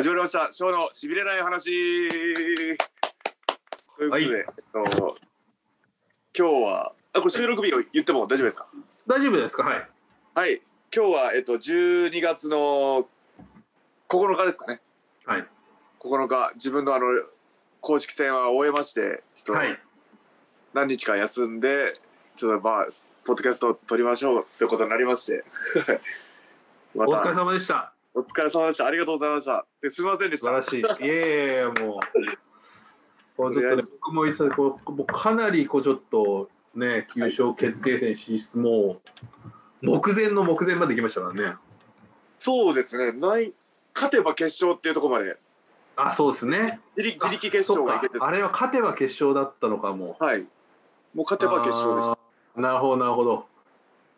始まりました。ショーのしびれない話。ということで、はいえっと、今日は、あ、これ収録日を言っても大丈夫ですか？大丈夫ですか？はい。はい。今日は、えっと、12月の9日ですかね。はい。9日、自分のあの、公式戦は終えまして、ちょっとはい。何日か休んで、ちょっとまあ、ポッドキャストを撮りましょうということになりまして。お疲れ様でした。お疲れ様でした。ありがとうございました。ですみませんでした。素晴らしい。いやいやもう。こうちょっとね僕も一緒こうもうかなりこうちょっとね、優勝決定戦進出も、目前の目前まで行きましたからね。そうですね。ない勝てば決勝っていうところまであ、そうですね。自力自力決勝があれは勝てば決勝だったのかも。はい。もう勝てば決勝でした。あーなるほど、なるほど。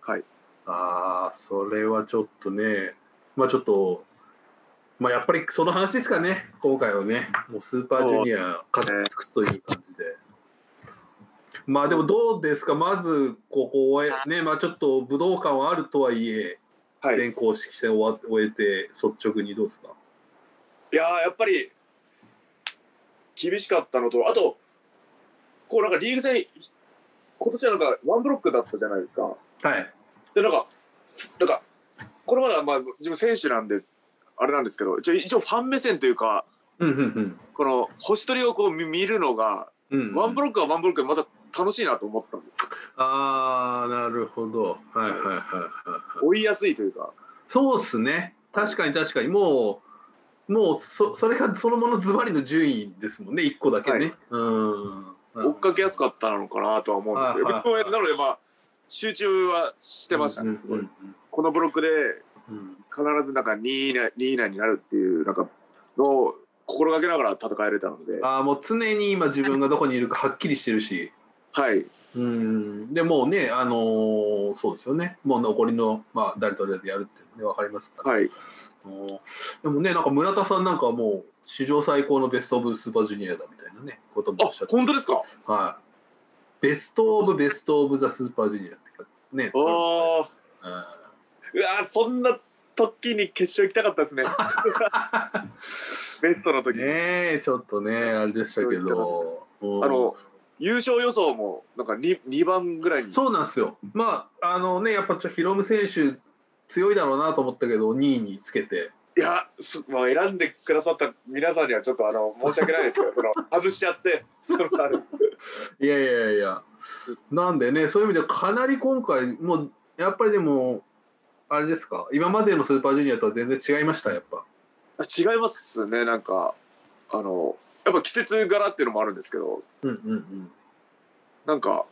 はい。ああ、それはちょっとね、まあちょっと、まあやっぱりその話ですかね、今回はね、もうスーパージュニア勝ち尽くすという感じで。まあでもどうですか、まずここを終え、ね、まあちょっと武道館はあるとはいえ、はい。い全公式戦終わ終えて、率直にどうですか？やーやっぱり厳しかったのと、あと、こうなんかリーグ戦、今年はなんかワンブロックだったじゃないですか。はい。で、なんか、なんか、これまではまあ自分選手なんで、あれなんですけど、一応ファン目線というか、うんうんこの星取りをこう見見るのが、うん。うん、ワンブロックはワンブロックでまた楽しいなと思ったんですよ。ああ、なるほど。はいはいはいはいはい。追いやすいというか。そうっすね。確かに確かに。もう、もうそそれがそのものズバリの順位ですもんね、1個だけね。はいうん。追っかけやすかったのかなとは思うんですけど、はいはいはいなのでまあ集中はしてましたね、すごいうんこのブロックでうん必ずなんか2位以内 ,2 位以内になるっていうなんかのを心がけながら戦えれたのでああ、もう常に今自分がどこにいるかはっきりしてるし。はいうん。でもうね、あのーそうですよね。もう残りの、まあ、誰と誰でやるってね、わかりますから。はいでもね、なんか村田さんなんかはもう、史上最高のベストオブスーパージュニアだみたいなね、こともあおっしゃって本当ですか？はい。ベストオブベストオブザスーパージュニアってかね。あーうんうわーそんな時に決勝行きたかったですね。ベストの時、ねえちょっとねあれでしたけど、うんあの優勝予想もなんか 2, 2番ぐらいに。そうなんですよ。まああのねやっぱちょヒロム選手強いだろうなと思ったけど2位につけて。いや、すまあ、選んでくださった皆さんにはちょっとあの申し訳ないですけどその外しちゃってそのあるいやいやいや。なんでねそういう意味でかなり今回もうやっぱりでもあれですか？今までのスーパージュニアとは全然違いました？やっぱ。あ違いますね。なんかあのやっぱ季節柄っていうのもあるんですけど。うんうんうん。なんか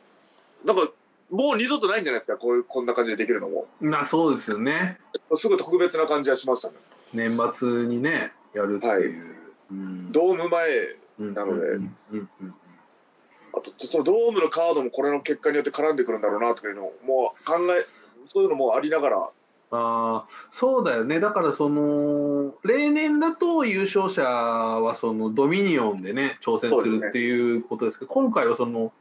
なんかもう二度とないんじゃないですか？こういうこんな感じでできるのも。まあそうですよね。すごい特別な感じはしましたね。年末にねやるっていう、うん。ドーム前なので。うんうんうんあとそのドームのカードもこれの結果によって絡んでくるんだろうなとかいうのをもう考えそういうのもありながらああそうだよね。だからその例年だと優勝者はそのドミニオンでね挑戦するっていうことですけど今回はその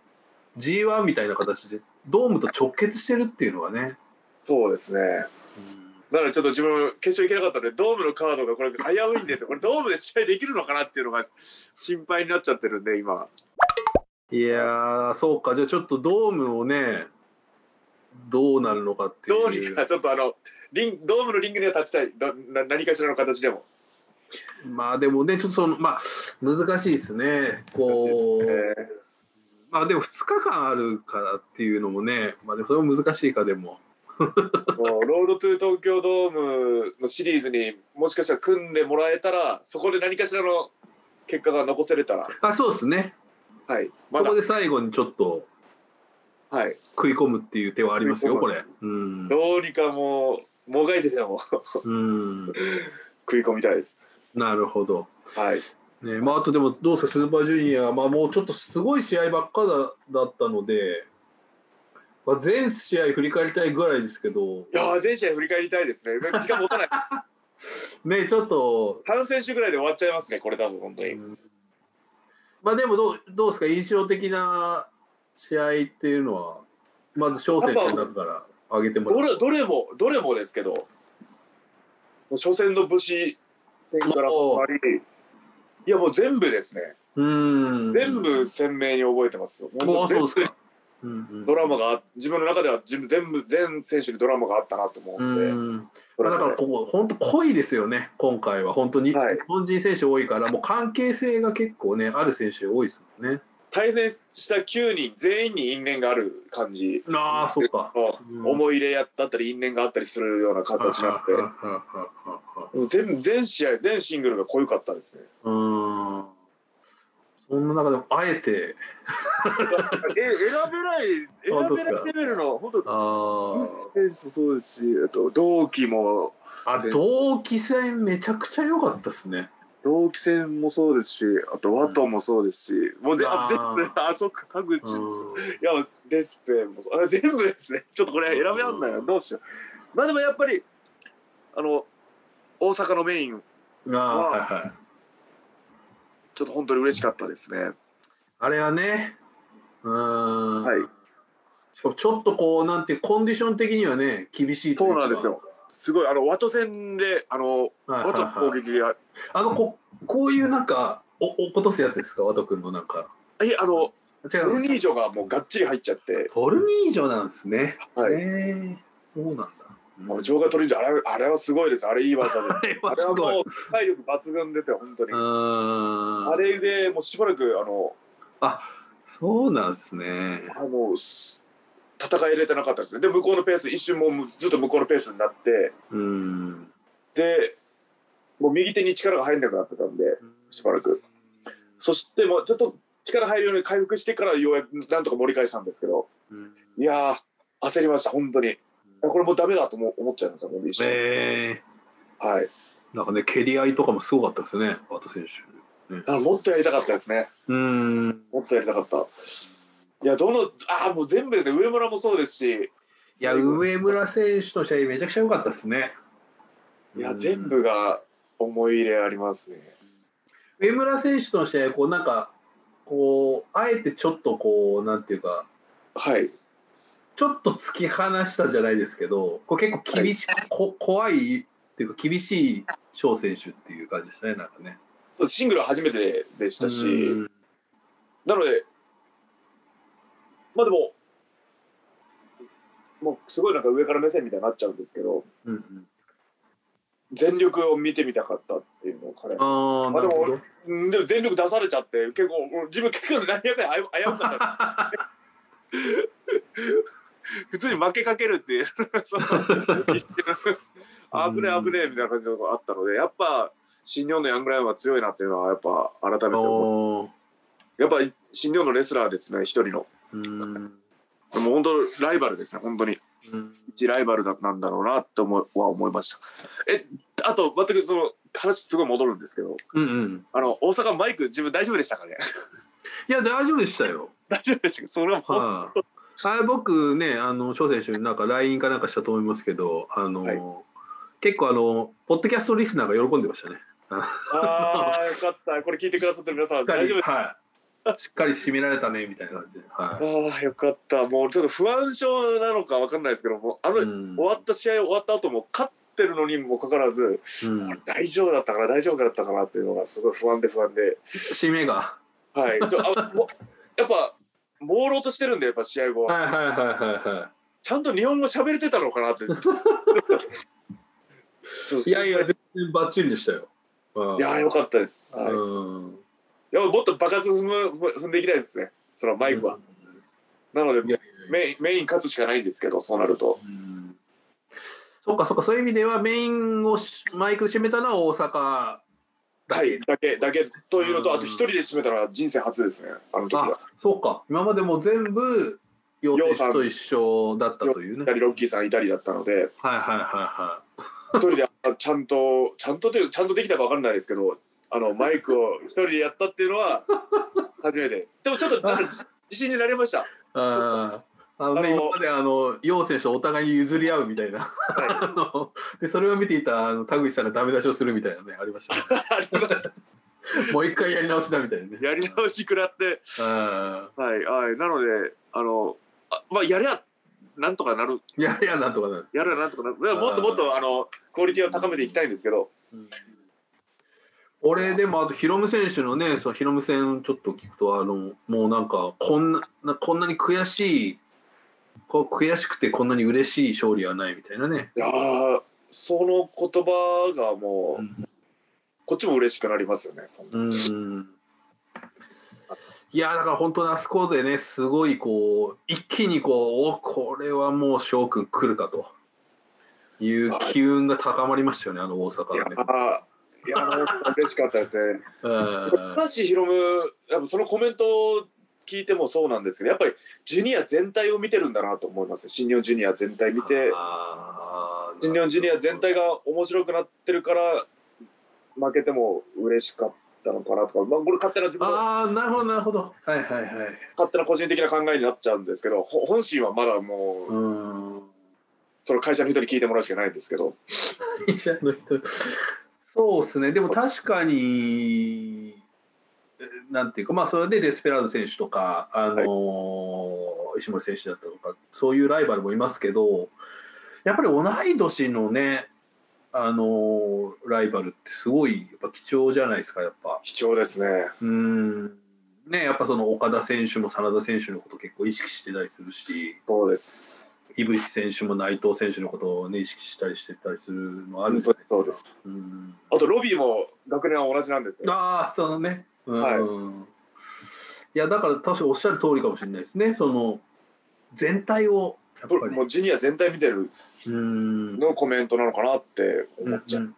G1 みたいな形でドームと直結してるっていうのがね、そうですね。だからちょっと自分決勝行けなかったんでドームのカードがこれ危ういんでこれドームで試合できるのかなっていうのが心配になっちゃってるんで今。いやーそうか。じゃあちょっとドームをねどうなるのかっていう。どうにかちょっとあのリンドームのリングには立ちたい。どな何かしらの形でも。まあでもねちょっとそのまあ難しいですね。こう、えまあでも2日間あるからっていうのもねまあでもそれも難しいかでも。ー もうロードトゥ東京ドームのシリーズにもしかしたら組んでもらえたらそこで何かしらの結果が残せれたら。あそうですね。はい。まだ。そこで最後にちょっとはい。食い込むっていう手はありますよこれ。うん。どうにかもうもがいてでもう食い込みたいですなるほどはいねまああとでもどうですかスーパージュニアまあもうちょっとすごい試合ばっかだだったので、まあ、全試合振り返りたいぐらいですけどいや全試合振り返りたいですね時間持たないねちょっと半選手ぐらいで終わっちゃいますねこれ多分本当に、まあでもどうどうですか印象的な試合っていうのはまず小選手の中から挙げてもどれどれもどれもですけど初戦の武士戦からいやもう全部ですね。うん。全部鮮明に覚えてますよ。ああ、そうです全か。ドラマがあ自分の中では全部全選手にドラマがあったなと思ううんで、ん。それだからこう本当濃いですよね今回は本当に、はい日本人選手多いからもう関係性が結構ねある選手多いですもんね対戦した9人全員に因縁がある感じ。ああそっか。うん。思い入れやだったり因縁があったりするような形になって。ははははは全全試合全シングルが濃ゆかったですね。うん。そんな中でもあえて。え選べない選べないレベルの本当あブス選手もそうですしあと同期も。ああ同期戦めちゃくちゃ良かったですね同期戦もそうですしあとワトもそうですし、もうぜああー全部あそっか田口。ういやデスペもそう。あ全部ですね。ちょっとこれ選べらんないなどうしよう。まあでもやっぱりあの大阪のメインんああはちょっと本当に嬉しかったですね。あれはねうん。はい。しかもちょっとこうなんていうコンディション的にはね厳しいそうなんですよすごいあのワト戦であのはいはいワトはい攻撃が。あのここういうなんかお落とすやつですか？ワト君のなんか。えあの違トルうニージョがもうがっちり入っちゃって。トルニージョなんですね。はい。へえそうなんだ。もう場外トルニージョあれあれはすごいです。あれいい技で。あれあはもう体力抜群ですよ本当に。ああれでもうしばらくあのそうなんですね。あのす戦い入れてなかったですね。で向こうのペース一瞬もうずっと向こうのペースになってうん。でもう右手に力が入んなくなってたんでしばらく。そしてもうちょっと力入るように回復してからようやくなんとか盛り返したんですけどうん。いやー焦りました本当に。これもうダメだとも思っちゃいましたもう一瞬、えはい。ー、なんかね蹴り合いとかもすごかったですねワト選手。あもっとやりたかったですね。うん。もっとやりたかったいやどのあーもう全部ですね。上村もそうですし。いや上村選手の試合めちゃくちゃ良かったですね。いや全部が思い入れありますね。上村選手との試合こうなんかこうあえてちょっとこうなんていうかはい。ちょっと突き放したじゃないですけどこう結構厳しい、こ怖いっていうか厳しい翔選手っていう感じでしたねなんかね。シングルは初めてでしたし、うん。なのでまあでももうすごいなんか上から目線みたいになっちゃうんですけどうんうん、全力を見てみたかったっていうのを彼ああまあでもでも全力出されちゃって結構自分結構何やかんや危うかった。普通に負けかけるっていう 危ねえ危ねえみたいな感じのがあったのでやっぱ新日本のヤングライオンは強いなっていうのはやっぱ改めて思う。やっぱ新日本のレスラーですね一人のうんでも本当ライバルですね本当にうん一ライバルだなんだろうなって思うは思いましたえあと全くその話すごい戻るんですけどうんうん。あの大阪マイク自分大丈夫でしたかね？いや大丈夫でしたよ。大丈夫でしたか？それはもうはい。あれ僕ねあの翔選手になんか LINE かなんかしたと思いますけどあの、はい結構あのポッドキャストリスナーが喜んでましたね。ああよかったこれ聞いてくださってる皆さん大丈夫ですはい。しっかり締められたねみたいな感じで。はい。ああよかったもうちょっと不安症なのかわかんないですけどもあの、うん終わった試合終わった後も勝ってるのにもかかわらずうん、大丈夫だったかな大丈夫だったかなっていうのがすごい不安で不安で締めが。はいちょあもやっぱ朦朧としてるんでやっぱ試合後ははいはいはいはいはちゃんと日本語喋れてたのかなってい。いやいや全然バッチリでしたよ。うんいやーよかったです、はいうん。いやもっと爆発踏む踏んでいきたいですね。そのマイクは、なのでメインメイン勝つしかないんですけどそうなると。うん。そっかそっか。そういう意味ではメインをしマイクで締めたのは大阪。はい。だけだけというのとうんあと一人で締めたのは人生初ですね。あの時は。あそうか。今までも全部陽選手と一緒だったというね。ロッキーさんいたりだったので。はいはいは一人であちゃんとちゃんとというちゃんとできたか分かんないですけどあのマイクを一人でやったっていうのは初めて。ですでもちょっとなんか自 自信になりました。いはいあー。あのねあの今まであの陽選手お互いに譲り合うみたいな。あのでそれを見ていたあの田口さんがダメ出しをするみたいなねありました。ねありました。もう一回やり直しだみたいなね。やり直し食らって。あはいはい。なのであのあまあやりゃなんとかなる。やいやなんとかなる、やるやなんとかなる。もっともっとあのクオリティを高めていきたいんですけど。うん俺でもあとヒロム選手のねそのヒロム戦ちょっと聞くとあのもうなんかこんななこんなに悔しいこう悔しくてこんなに嬉しい勝利はないみたいなね。いやーその言葉がもう、うんこっちも嬉しくなりますよね。そんなうんいやだから本当にあそこでねすごいこう一気にこうおこれはもう翔くん来るかという機運が高まりましたよねあの大阪はね。ーいやー嬉しかったですね。うん。高橋宏夢やっぱそのコメントを聞いてもそうなんですけどやっぱりジュニア全体を見てるんだなと思います。新日本ジュニア全体見て新日本ジュニア全体が面白くなってるから負けても嬉しかったのかなとか、まあ、これ勝手な自分のああなるほどなるほど。はいはいはい。勝手な個人的な考えになっちゃうんですけどほ本心はまだもううん。その会社の人に聞いてもらうしかないんですけど。会社の人そうですね。でも確かにえなんていうかまあそれでデスペラード選手とか、あのー石森選手だったとかそういうライバルもいますけどやっぱり同い年のねあのーライバルってすごいやっぱ貴重じゃないですかやっぱ。貴重ですね。うん。ねやっぱその岡田選手も真田選手のこと結構意識してたりするし。そうです井渕選手も内藤選手のことを、ね、意識したりしてたりするのあるじゃないですか。そうですうんあとロビーも学年は同じなんですよ。ああそのね、うん。はい。い、やだから確かおっしゃる通りかもしれないですね。その全体をやっぱり。もうジュニア全体見てるうん。のコメントなのかなってうん思っちゃう、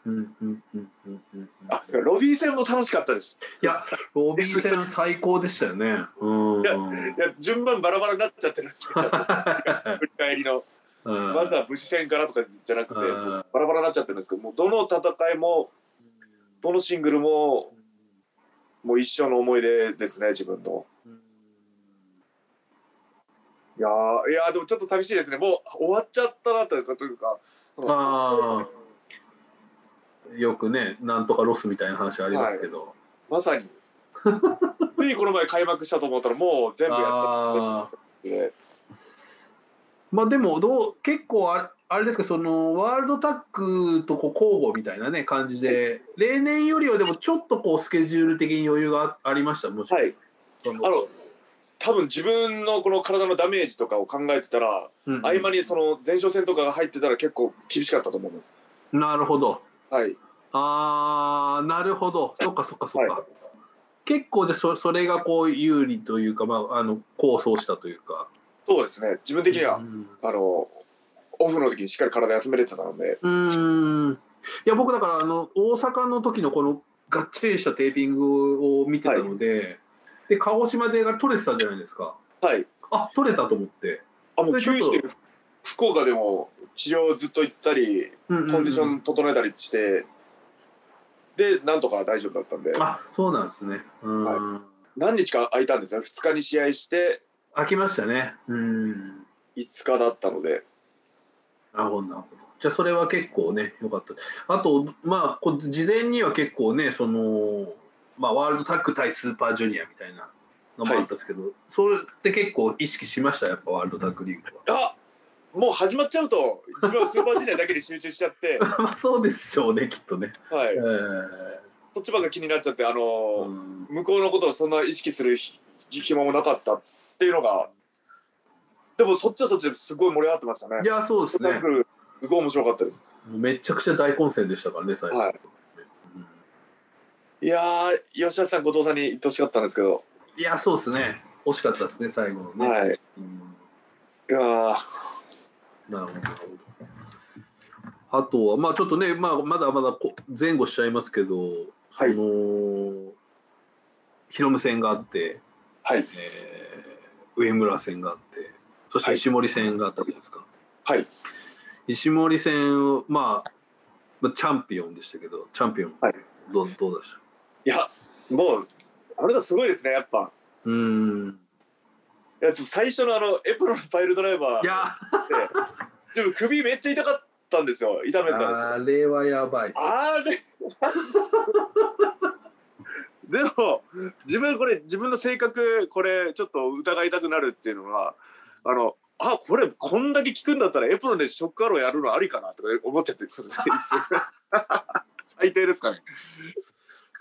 あロビー戦も楽しかったです。いやロビー戦最高でしたよね。うん。いやいや順番バラバラになっちゃってるんですけど。振り返りの。うん。まずは武士戦からとかじゃなくてうん。バラバラになっちゃってるんですけどもうどの戦いもどのシングルももう一生の思い出ですね自分のいやーいやーでもちょっと寂しいですね。もう終わっちゃったなというかというか。ああよくねなんとかロスみたいな話ありますけど、まさに。ついこの前開幕したと思ったらもう全部やっちゃってまあでもどう結構あれあれですかそのワールドタッグとこう交互みたいなね感じで。例年よりはでもちょっとこうスケジュール的に余裕があありましたもちろん、はい。あの多分自分のこの体のダメージとかを考えてたら、うんうん。合間にその前哨戦とかが入ってたら結構厳しかったと思います。なるほど。はい。あーなるほど。そっかそっかそっか、はい。結構でそそれがこう有利というかまああの構想したというか。そうですね。自分的には、うんあのオフの時にしっかり体休めれてたので。うーん。いや僕だからあの大阪の時のこのがっちりしたテーピングを見てたので、で鹿児島でが取れてたじゃないですか。はい。あ取れたと思って、あもう九州福岡でも治療ずっと行ったりうんうんうん。コンディション整えたりして、でなんとか大丈夫だったんで。あそうなんですね。うん、は何日か空いたんですね2日に試合して。飽きましたね。うん。5日だったので。なるほどなるほど。じゃあそれは結構ね良かった。あとまあこう事前には結構ねそのまあワールドタッグ対スーパージュニアみたいなのもあったんですけど、それって結構意識しました？やっぱワールドタッグリーグは。あもう始まっちゃうと自分はスーパージュニアだけに集中しちゃって、まあそうでしょうねきっとね。はい。え、そっちばっか気になっちゃってあーの、うん。向こうのことをそんな意識するひ暇もなかったっていうのがでもそっちはそっちですごい盛り上がってましたね。いやそうですね。すごくすごい面白かったです。めちゃくちゃ大混戦でしたからね最初、はいいやー吉田さん後藤さんに言ってほしかったんですけど、いやそうですね。惜しかったですね最後のね、はい。いうん。やーなるほど。あとはまあちょっとね、まあ、まだまだこ前後しちゃいますけど、はい。そのヒロム戦があって、はい。えー上村戦があってそしてはい。石森戦があったわけですか、はい。石森戦をまあまあチャンピオンでしたけどチャンピオン、はい。どうどうでした？いやもうあれがすごいですねやっぱ。うーん。いやちょ最初のあのエプロンのパイルドライバーいや。でも首めっちゃ痛かったんですよ。痛めたんですよ。あれはやばい。あれで。も自分これ自分の性格これちょっと疑いたくなるっていうのはあのあこれこんだけ効くんだったらエプロンでショックアローやるのありかなとか思っちゃってそれで一瞬。最低ですかね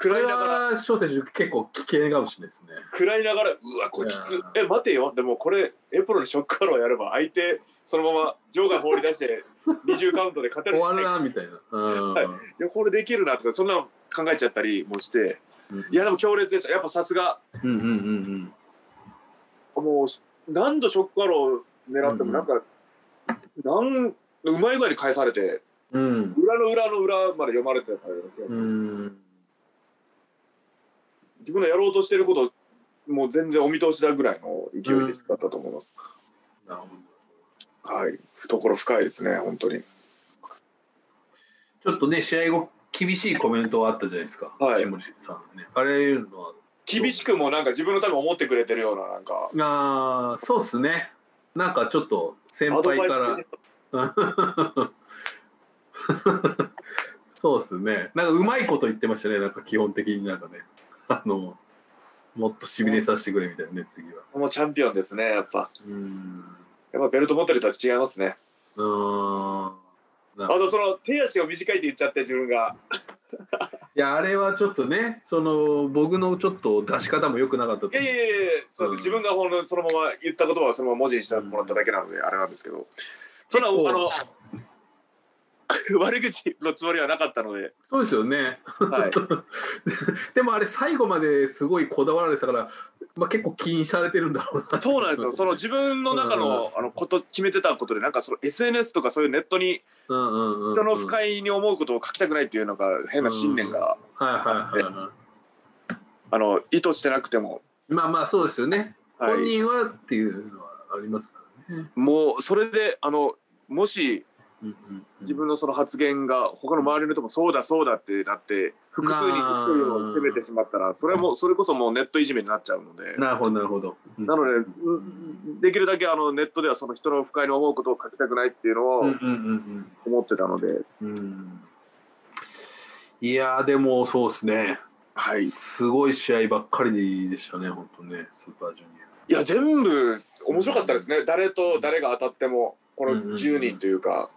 暗いながら。は翔選手結構危険かもしれないですね。暗いながらうわこれきつ。え待てよ。でもこれエプロンでショックアローやれば相手そのまま場外放り出して 20カウントで勝てる。終わるなみたいな。うん。はい。これできるなとかそんなの考えちゃったりもして。うん。いやでも強烈でした。やっぱさすが。うんうんうんもう何度ショックアロー狙ってもなんか、なんうまい具合に返されてうん。うん。裏の裏の裏まで読まれてたような気がします。うん。自分のやろうとしてることもう全然お見通しだぐらいの勢いだったと思います、なるほど。はい懐深いですね本当にちょっとね、試合後、厳しいコメントがあったじゃないですか。はい石森さんね。あれいうのは。厳しくもなんか自分のために思ってくれてるようななんかああ、そうっすね。なんかちょっと先輩スから。そうっすね。なんかうまいこと言ってましたね。なんか基本的になんかね。あの、もっとしびれさせてくれみたいなね、次は。もうチャンピオンですねやっぱ。うん。やっぱベルト持ってる人たち違いますね。うー。ん。あとその手足が短いって言っちゃって自分が。いや、あれはちょっとね、その、僕のちょっと出し方も良くなかったといやいやいやそう、うん。自分がほんのそのまま言った言葉をそのまま文字にしてもらっただけなので、あれなんですけど。そんなあの 悪口のつもりはなかったので、そうですよね。はい、でもあれ最後まですごいこだわられてたから、まあ、結構気にされてるんだろうな。そうなんですよ。その自分の中の,、あのこと決めてたことでなんかその SNS とかそういうネットに人の不い、快に思うことを書きたくないっていうのが変な信念が、はいはいはいはあの意図してなくても、いまあまあそうですよね、はい。本人はっていうのはありますからね、もうそれであのもし自分のその発言が他の周りの人もそうだそうだってなって複数人に一人を責めてしまったらそれもそれこそもうネットいじめになっちゃうので。なるほどなるほど、うん。なのでうんできるだけあのネットではその人の不快に思うことを書きたくないっていうのを思ってたので、うん。うんいやーでもそうですね。はい。すごい試合ばっかりでしたね本当ねスーパージュニいや全部面白かったですね。誰と誰が当たってもこの10人というか、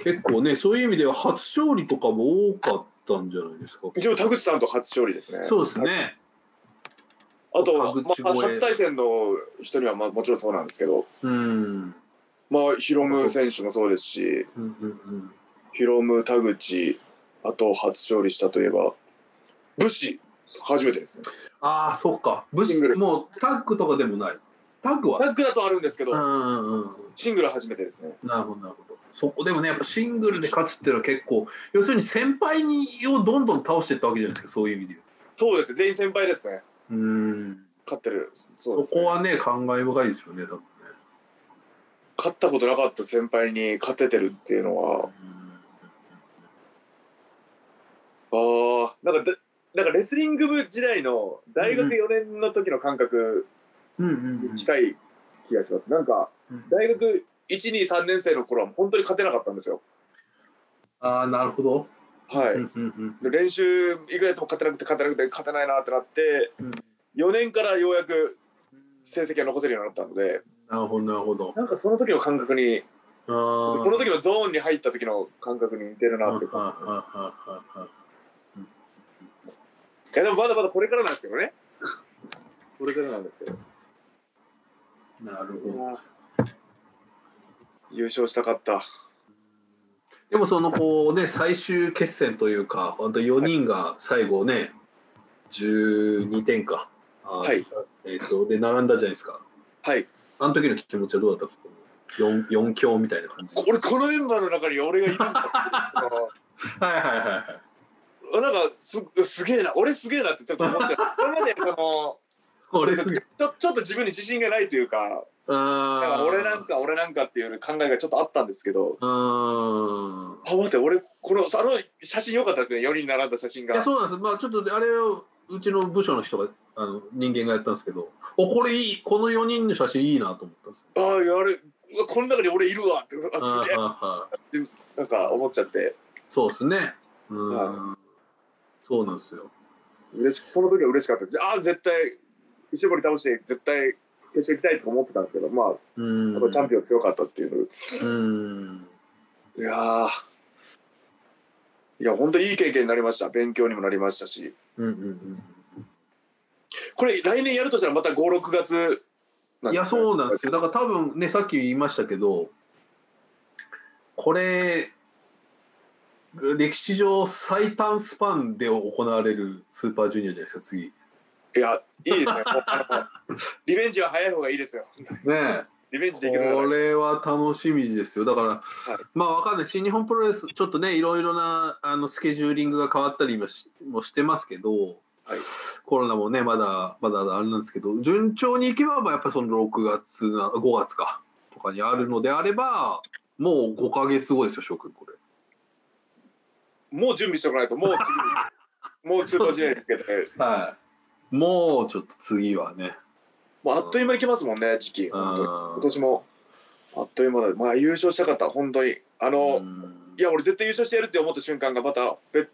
結構ねそういう意味では初勝利とかも多かったんじゃないですか。一応田口さんと初勝利ですね。そうですね。あと、まあ、初対戦の人にはまあもちろんそうなんですけど。うん。まあヒロム選手もそうですし。うんうんうん。ヒロム田口あと初勝利したといえば武士初めてですね。ああそうか。ブシングル。スもうタッグとかでもないタッグは？タッグだとあるんですけど、シングル初めてですね。なるほどなるほど。そこでもねやっぱシングルで勝つっていうのは結構要するに先輩にをどんどん倒していったわけじゃないですかそういう意味でそうです。ね全員先輩ですね。言ううん。勝ってる。そね。こはね感慨深いですよね多分ね。勝ったことなかった先輩に勝ててるっていうのは。ああなんかでなんかレスリング部時代の大学4年の時の感覚うん近い気がします、なんかうん。大学123年生の頃は本当に勝てなかったんですよ。ああなるほど。はい、うんうんで練習いくらやっても勝てなくて勝てなくて勝てないなってなって、うん。4年からようやく成績が残せるようになったので。なるほどなるほど。なんかその時の感覚にその時のゾーンに入った時の感覚に似てるなっていうははかはははいやでもまだまだこれからなんですけどね。これからなんですけどなるほど。優勝したかった。でもそのこう ね最終決戦というか本当4人が最後ね12点か。はい。えっ、とで並んだじゃないですか。はい。あの時の気持ちはどうだったんですか？4, 4強みたいな感じ。俺このメンバーの中に俺がいるんだ。はいはいはいはい。なんかすすげえな。俺すげえなってちょっと思っちゃう。それまでその俺ちょちょっと自分に自信がないというかあ俺なんか俺なんかっていう考えがちょっとあったんですけど。うー。んあ待って俺このあの写真良かったですね。4人並んだ写真が。いやそうなんです。まあちょっとあれをうちの部署の人があの人間がやったんですけど。おこれいいこの4人の写真いいなと思ったんですよ。ああやるうわこの中に俺いるわってあすげえ。あーはーはーなんか思っちゃって。そうですね。うん、はそうなんですよ。嬉しその時は嬉しかったです。ああ絶対石森倒して絶対決勝行きたいと思ってたんですけどまあうんやっぱチャンピオン強かったっていううんいやーいや、本当いい経験になりました。勉強にもなりましたし。うんうんうんこれ、来年やるとしたらまた5、6月いや、そうなんですよ。だから多分ね、さっき言いましたけど、これ、歴史上最短スパンで行われるスーパージュニアじゃないですか、次。ねいや、いいですね。リベンジは早い方がいいですよ。え。リベンジできるのこがれは楽しみですよ。だから、いまあわかんない。新日本プロレス、ちょっとね、いろいろなあのスケジューリングが変わったりもしもしてますけど、はいコロナもね、まだ、まだあれなんですけど、順調にいけば、まあやっぱりその6月な、5月か、とかにあるのであれば、もう5ヶ月後ですよ、翔くん、これ。もう準備しておかないと、もう次に、もうスーパージュニアですけどね。はい。もうちょっと次はね。もうあっという間に来ますもんね、時期。本当今年も。あっという間だ。まあ優勝したかった、本当に。あの、うんいや、俺絶対優勝してやるって思った瞬間がまた、べ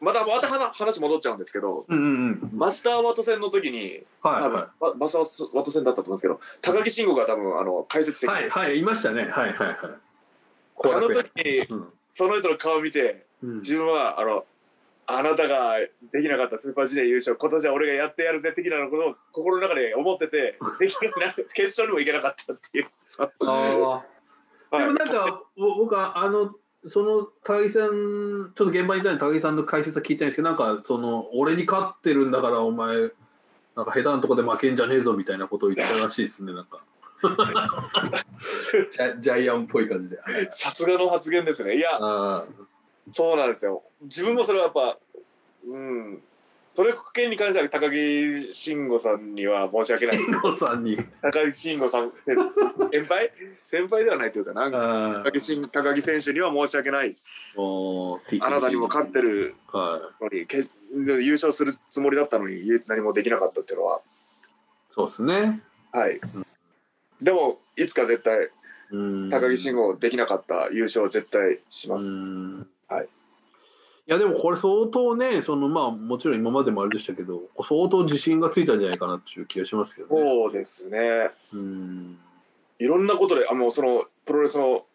また、また話話戻っちゃうんですけど、うんうんうん。マスターワト戦の時に、はい多分、はママスターワト戦だったと思うんですけど、高木慎吾が多分、あの、解説い。席で、はい、はい、いましたね。はい、はい、はい。あの時に、うんその人の顔を見て、うん自分は、あの、あなたができなかったスーパージュニア優勝、今年は俺がやってやるぜ的なことを心の中で思ってて、できなく決勝にも行けなかったっていう。ああ。はいでもなんか、ぼ僕はあの、その高木さん、ちょっと現場にいたので高木さんの解説は聞いたんですけど、なんか、その、俺に勝ってるんだから、お前、なんか下手なとこで負けんじゃねえぞみたいなことを言ったらしいですね、なんか。ジャジャイアンっぽい感じで。はいさすがの発言ですね。いや、あそうなんですよ。自分もそれはやっぱ、うん。それ件に関しては高木慎吾さんには申し訳ない。あ、慎吾さんに。高木慎吾さん、先先輩？先輩ではないというか、なんかあ高木慎高木選手には申し訳ない。あなたにも勝ってる。るはい。のに、け優勝するつもりだったのに何もできなかったっていうのは、そうですね。はい。でも、いつか絶対、うん高木慎吾できなかった優勝を絶対します。うんはい。いやでもこれ相当ねそのまあもちろん今までもあれでしたけど相当自信がついたんじゃないかなっていう気がしますけどね。そうですね。うん。いろんなことで、あもうそのプロレスの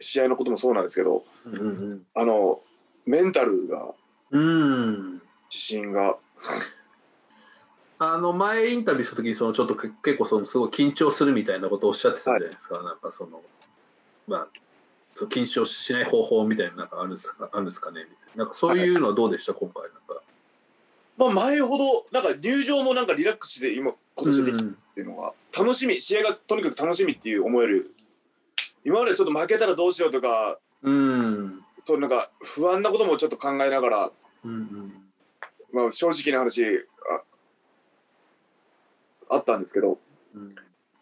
試合のこともそうなんですけど、うんうんあの、メンタルが、うん自信が、あの前インタビューした時にそのちょっとけ結構そのすごい緊張するみたいなことをおっしゃってたじゃないですか、なんかそのまあそう緊張しない方法みたいななんかあるんですかあるんですかねみたいな。なんかそういうのはどうでした、今回なんか。まあ前ほど、なんか入場もなんかリラックスで今、今年できるうんっていうのが、楽しみ、試合がとにかく楽しみっていう思える、今までちょっと負けたらどうしようとか、うん。そうなんか不安なこともちょっと考えながら、うんうん。まあ正直な話、ああったんですけど、うん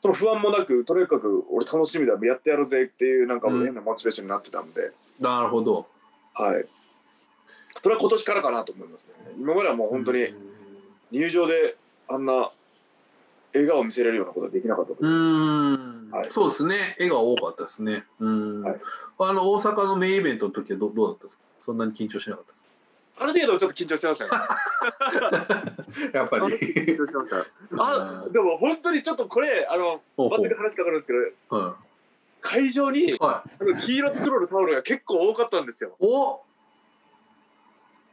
その不安もなく、とにかく俺楽しみだ、やってやるぜっていうなんかうん変なモチベーションになってたんで、なるほど。はい。それは今年からかなと思いますね。今まではもう本当に入場であんな笑顔を見せれるようなことはできなかったとう。ん、はいそうですね。絵が多かったですね。うん、はいあの大阪のメインイベントの時はどどうだったですか？そんなに緊張しなかったですある程度ちょっと緊張してましたね。か。やっぱり。緊張してました。あ、でも本当にちょっとこれ、あの、全く話かかるんですけど、は会場にい。はい。あの黄色と黒のタオルが結構多かったんですよ。お。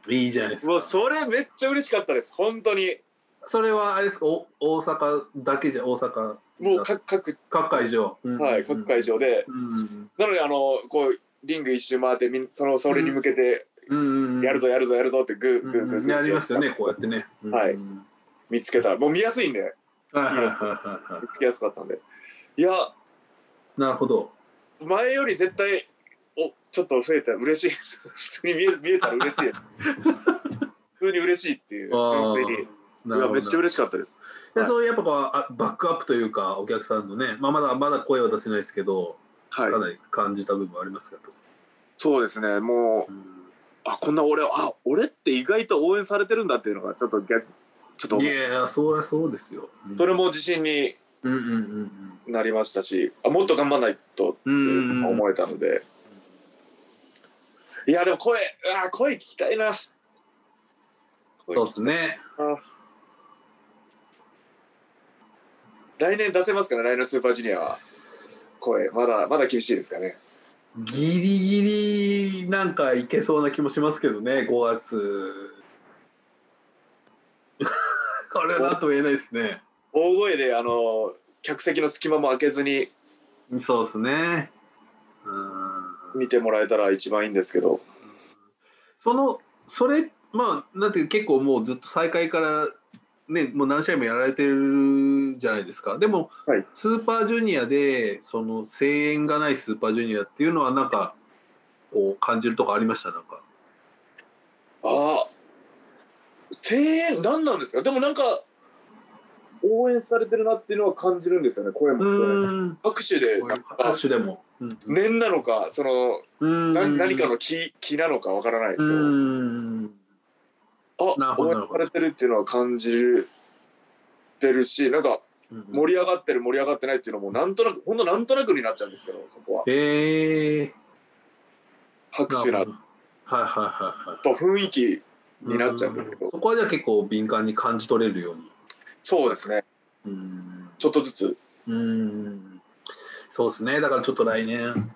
いいじゃないですか。もうそれめっちゃ嬉しかったです。本当に。それはあれですか？お大阪だけじゃ大阪。もう各、各、各会場。うんはい、各会。場で。なので、あの、こう、リング一周回ってみん、その、それに向けて。やるぞ、やるぞ、やるぞってグー、うんグー、グー、グー。うん。やりますよね。こうやってね。はいうん見つけたら、もう見やすいんで、はいはいはいはいは見つけやすかったんで。いや、い。なるほど。前より絶対、お、ちょっと増えたら嬉しい。普通に見え見えたら嬉しい。普通に嬉しいっていう、純粋に。めっちゃ嬉しかったです。でそういうやっぱこバックアップというかお客さんのね、まあ、まだまだ声は出せないですけど、はいか。なり感じた部分はありますけど、そうですね、もう、あ、こんな俺、あ、俺って意外と応援されてるんだっていうのが、ちょっと逆、ちょっとい、やいやそりゃそうですよ、うん。それも自信にうんうんうんなりましたし、あもっと頑張らないとって思えたので。いや、でも声、あ、声聞きたいな。うんそうですね。あ。来年出せますかね？来年スーパージュニアは。声まだまだ厳しいですかね？ギリギリなんかいけそうな気もしますけどね5月。これはなんとも言えないですね。大声であの客席の隙間も開けずにそうですね。うん。見てもらえたら一番いいんですけど。そのそれまあなんていうか結構もうずっと再開からねもう何試合もやられてるじゃないですか。でも、はい。スーパージュニアでその声援がないスーパージュニアっていうのはなんかこう感じるとこありました？なんか。ああ声援何なんですか？でもなんか応援されてるなっていうのは感じるんですよね。声もう聞こえない。ーん。拍手で。拍手でも。うん。念なのかそのうん。何何かの気気なのかわからないですうけどあ応援されてるっていうのは感じてるしなんか盛り上がってる盛り上がってないっていうのもなんとなくほんとなんとなくになっちゃうんですけどそこは。ええ拍手なはいはいはいはい。と雰囲気になっちゃうんだけど。そこはじゃあ結構敏感に感じ取れるように。そうですね。うん。ちょっとずつ。うん。そうですね。だからちょっと来年。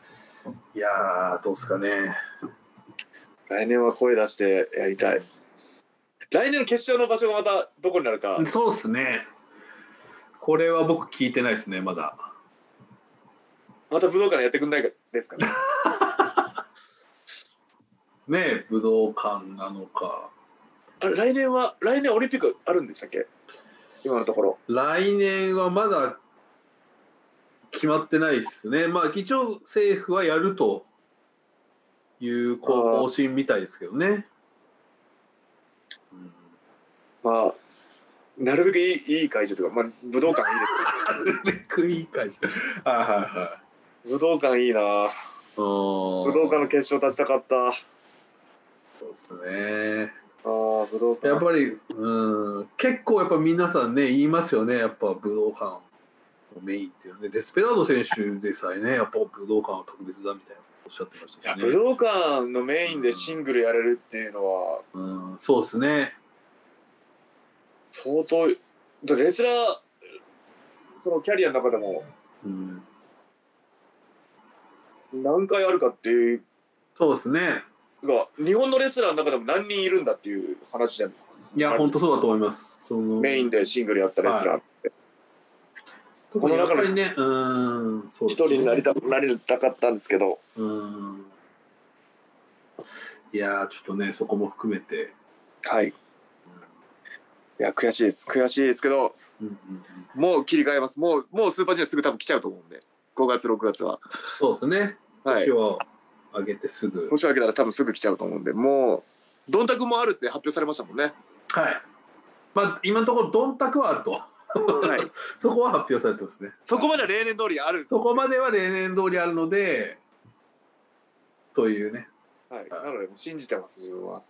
いやーどうですかね。来年は声出してやりたい。来年の決勝の場所がまたどこになるか。そうですねこれは僕聞いてないですねまだ。また武道館でやってくんないかですかね？ね武道館なのか。あれ来年は来年オリンピックあるんでしたっけ？今のところ。来年はまだ決まってないですね。まあ一応政府はやるというこう方針みたいですけどね、うん。まあなるべくいいいい会場というか、まあ、武道館いいなるべくいい感じはいはいはいです 武道館いいな。武武道館の決勝立ちたかった。あそうですね。あ武道館やっぱりうん結構やっぱ皆さんね言いますよね。やっぱ武道館のメインっていうのね。デスペラード選手でさえねやっぱ武道館は特別だみたいなおっしゃってましたしね。武道館のメインでシングルやれるっていうのはうんそうですね相当だレスラーそのキャリアの中でもうん。何回あるかっていうそうですね。が日本のレスラーの中でも何人いるんだっていう話じゃん。いや本当そうだと思います。そのメインでシングルやったレスラーって。特にやっぱこの中りね。一人になりたなりたかったんですけど。うん。いやーちょっとねそこも含めて。はいいや悔しいです。悔しいですけどうんうんうん。もう切り替えます。もうもうスーパージュニアすぐ多分来ちゃうと思うんで。5月6月は。そうですね。はい。年を上げてすぐ。年を明けたら多分すぐ来ちゃうと思うんで。もうどんたくもあるって発表されましたもんね。はい。まあ今のところどんたくはあると。はい。そこは発表されてますね。そこまでは例年通りある。そこまでは例年通りあるのでというね。はい。なので信じてます自分は。はい。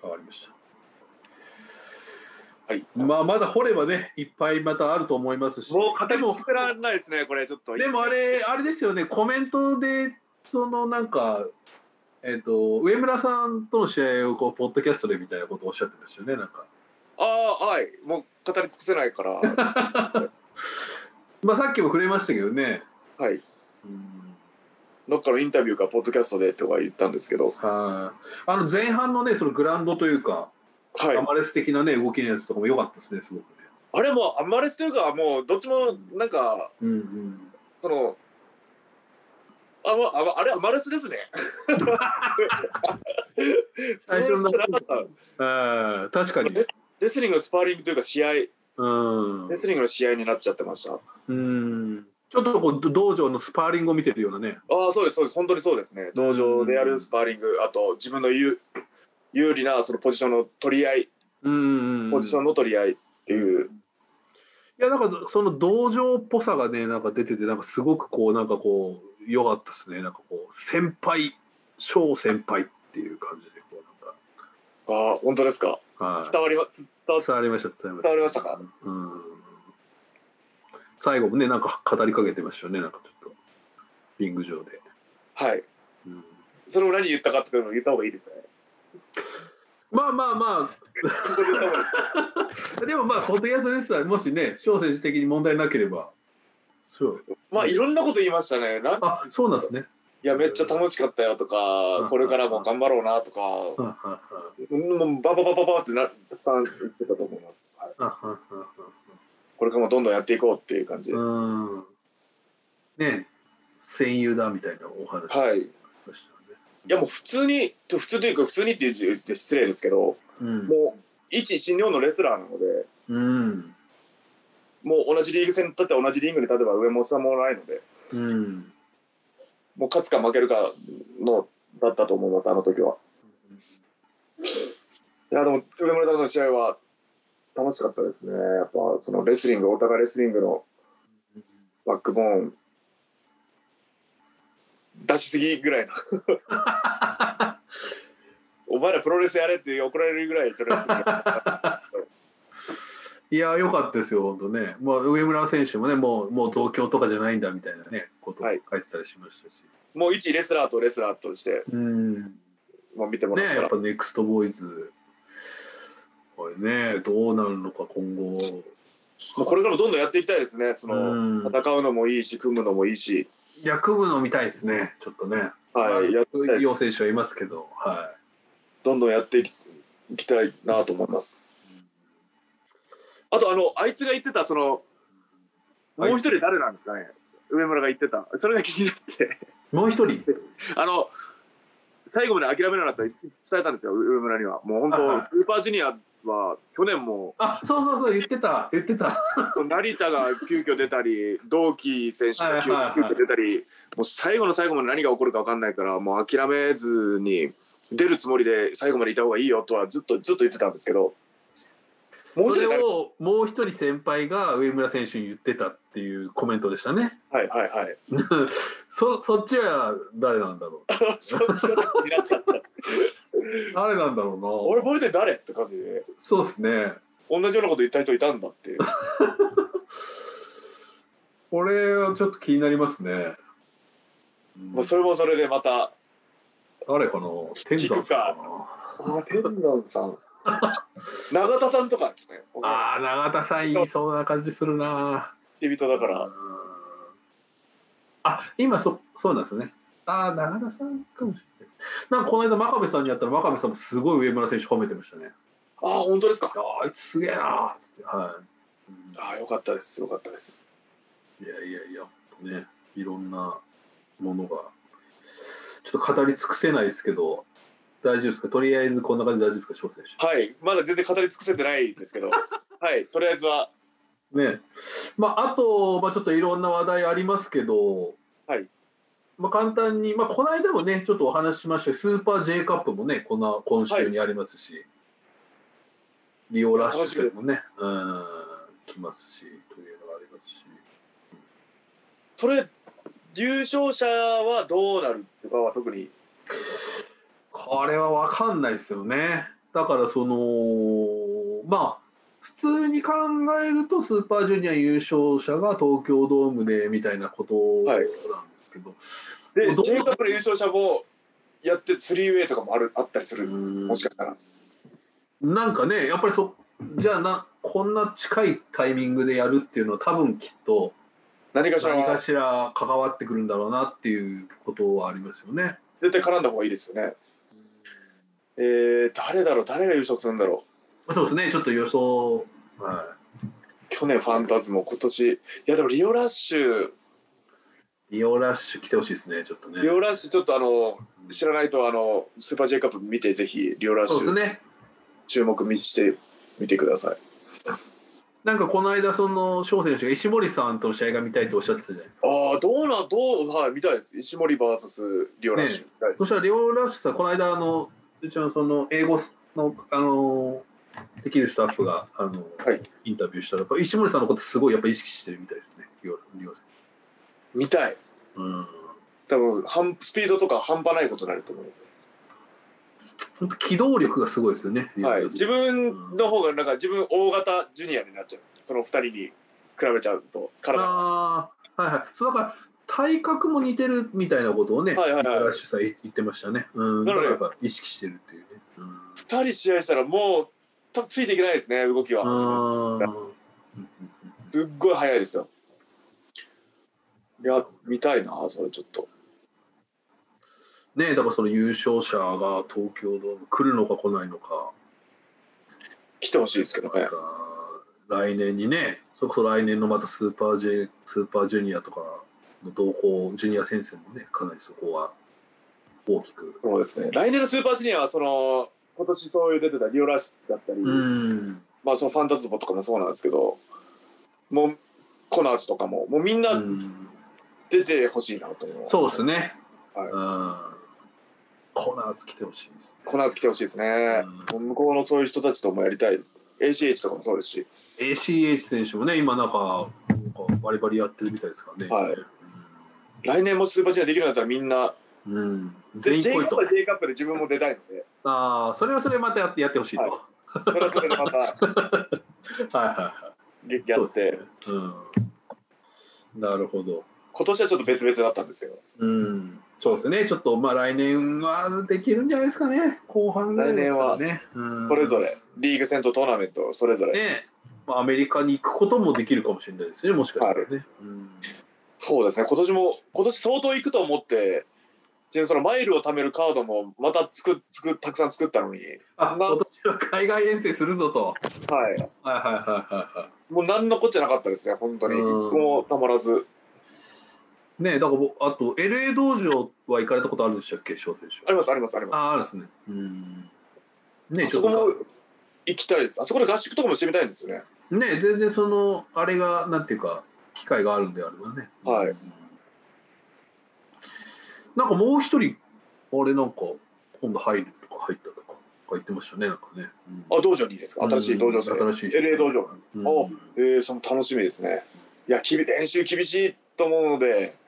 わかりましたはい。まあまだ掘ればねいっぱいまたあると思いますし。もう語でもり尽くらないですねこれちょっと。でもあれあれですよねコメントでそのなんかえっ、と上村さんとの試合をこうポッドキャストでみたいなことをおっしゃってましたよねなんか。ああはい。もう語り尽くせないから。まあさっきも触れましたけどね。はい。うん。どっかのインタビューかポッドキャストでとか言ったんですけど。はい。あの前半のねそのグラウンドというか、はい。アマレス的なね動きのやつとかも良かったですねすごくね。あれもアンマレスというかもうどっちもなんかうんうん。そのあまああれアマレスですね。最初の あー確かに。レスリングのスパーリングというか試合。うん。レスリングの試合になっちゃってました。あうん。ちょっとこう道場のスパーリングを見てるようなね。あそうですそうです。本当にそうですね。道場でやるスパーリングあと自分の有有利なそのポジションの取り合いうんポジションの取り合いっていう、いやなんかその道場っぽさがねなんか出ててなんかすごくこうなんかこう良かったですね。なんかこう先輩小先輩っていう感じでこうああ本当ですか？なんか、はい、伝わりま伝わ伝わりました伝わりました。かた、うん、最後もねなんか語りかけてましたよねなんかちょっと。リング上で、はい。うん、それを何言ったかっていうのを言った方がいいですねまあまあまあ。でもまあホテイヤスレスラーもしね小選手的に問題なければ。そう。まあいろんなこと言いましたね。なんあそうなんですね。いやめっちゃ楽しかったよとか、これからも頑張ろうなとか、バババババってなたくさん言ってたと思います。はい。これからもどんどんやっていこうっていう感じで。うん。うんね戦友だみたいなお話。はい。い。やもう普通に、普通というか普通にって言って失礼ですけど、うんもう一新日本のレスラーなので、うんもう同じリーグ戦に立って同じリングに立てば上も下もないので、うんもう勝つか負けるかのだったと思います、あの時は。いや、でも、上村との試合は楽しかったですね。やっぱ、そのレスリング、お互いレスリングのバックボーン、出しすぎぐらいの。お前らプロレスやれって怒られるぐらいちょっと。いや良かったですよ本当ね。まあ上村選手もねもうもう東京とかじゃないんだみたいなねこと書いてたりしましたし。もう一レスラーとレスラーとして、うんもう見てもらったら、ねやっぱネクストボーイズこれねどうなるのか今後。もうこれからもどんどんやっていきたいですね。その、うん戦うのもいいし、組むのもいいし、役部の見たいですねちょっとね。はい、やっていきたいです陽選手はいますけどはどんどんやっていきたいなと思います。あと、あの、あいつが言ってた、その、もう一人誰なんですかね、上村が言ってた。それが気になって、い。もう一人？あの、最後まで諦めなかったら伝えたんですよ、上村には。もう本当、スーパージュニアは去年も、あそうそうそう言ってた言ってた。成田が急遽出たり、同期選手が急遽出たり、もう最後の最後まで何が起こるか分かんないから、もう諦めずに出るつもりで最後までいた方がいいよとはずっとずっと言ってたんですけど、もうそれをもう一人先輩が上村選手に言ってたっていうコメントでしたね。はいはいはい。そそっちは誰なんだろう そっとになっちゃった。誰なんだろうな。俺、覚えて誰って感じで、そうですね。同じようなこと言った人いたんだって。いう。これはちょっと気になりますね、うん。もうそれもそれでまた、誰かな。天山さんかあ、天山さん。永田さんとかですね。なああ永田さん言いそうな感じするな。恋人だから。うん。あ今そそうなんですね。ああ永田さんかもしれない なんかこの間真壁さんに会ったら真壁さんもすごい上村選手褒めてましたねあ、本当ですか？ああいつすげえなーっつってはい、うんあ、よかったです。よかったです。いやいやいや、本当ね、いろんなものが、ちょっと語り尽くせないですけど、大丈夫ですか？とりあえずこんな感じで大丈夫ですか？翔選はい。まだ全然語り尽くせてないですけど、はい。とりあえずは、手。ね。まあ、あと、まあ、ちょっといろんな話題ありますけど、はい。まあ、簡単に、まあ、この間もね、ちょっとお話ししましたスーパー J カップもね、こんな今週にありますし、リオラッシュ戦もね、うん、来ますし、というのがありますし。それ、優勝者はどうなるとかは特に？これは分かんないですよね。だからそのまあ普通に考えるとスーパージュニア優勝者が東京ドームでみたいなことなんですけど、で、どう？J カップの優勝者もやって、3ウェイとかもあるあったりする。もしかしたら。なんかねやっぱりそじゃあなこんな近いタイミングでやるっていうのは多分きっと何かしら。何かしら関わってくるんだろうなっていうことはありますよね。絶対絡んだ方がいいですよね。えー、誰だろう？誰が優勝するんだろう？そうですね。ちょっと予想、は去年ファンタズム今年。いやでもリオラッシュい、リオラッシュ来てほしいですねちょっとね。リオラッシュちょっとあの知らないとあのスーパー J カップ見てぜひリオラッシュ。そうですね。注目みしてみてください。なんかこの間その翔選手が石森さんとの試合が見たいとおっしゃってたじゃないですか。ああどうなどうはい見たいです。石森 VS リオラッシュ、見たいですそしたらリオラッシュさんこの間あのうちのその英語のあのできるスタッフがあの、はい。インタビューしたらやっぱ石森さんのことすごいやっぱ意識してるみたいですね。リオリオ見たいうん。多分半スピードとか半端ないことになると思います本当機動力がすごいですよね。はい、自分の方がなんか自分大型ジュニアになっちゃうんですその二人に比べちゃうと体がああはいはい。そうだから体格も似てるみたいなことをね、はいはいはいリオラッシュさん言ってましたね。うん。だからやっぱ意識してるっていうね。うん。二人試合したらもうついていけないですね動きはすっごい速いですよいや、見たいな、それちょっと。ねだからその優勝者が東京ドーム来るのか来ないのか。来てほしいですけどね。来年にね、それこそ来年のまたスーパージェスーパージュニアとかの動向、ジュニア戦線もね、かなりそこは大きく。そうですね。来年のスーパージュニアは、その、今年そういう出てたリオラシだったり、うん。まあそのファンタズボとかもそうなんですけど、もう、コナーズとかも、もうみんなうん出てほしいなと思う。そうですね。はいうん。コーナーズ来てほしいです。コナーズ来てほしいですね。もう向こうのそういう人たちともやりたいです。ACH とかもそうですし。ACH 選手もね、今なんか、なんかバリバリやってるみたいですからね。はい来年もしスーパージュニアできるんだったらみんな、うん。全 J 員来いとカップ。は J カップで自分も出たいので、ああ、それはそれまたやってやってほしいと。ははいそれはそれでまた はいは劇やって、そうですねい。うん。なるほど。今年はちょっと別々だったんですよ。うん。そうですね。ちょっとまあ来年はできるんじゃないですかね。後半ぐらいだったらね。うんそれぞれ、リーグ戦とトーナメント、それぞれ。ね。まあアメリカに行くこともできるかもしれないですね。もしかしたらね。うんそうですね、今年も、今年相当行くと思って、でそのマイルを貯めるカードもまたつくつくたくさん作ったのに、あ、な今年は海外遠征するぞと。はい、はいはいはいはいはい。もう何のこっちゃなかったですね、本当に。もたまらず。ねだから僕あと LA 道場は行かれたことあるんでしたっけ翔選手あります、あります、あります。ああるんですね。うん。ねそことも行きたいです。あそこで合宿とかもしてみたいんですよね。ね全然そのあれがなんていうか機会があるんであればね。はい。うん。なんかもう一人あれなんか今度入るとか入ったとか言ってましたねなんかね、あ、道場にいいですか？新しい道場生。新しい。LA 道場。うん。おえー、その楽しみですね。いや、きび練習厳しいと思うので、い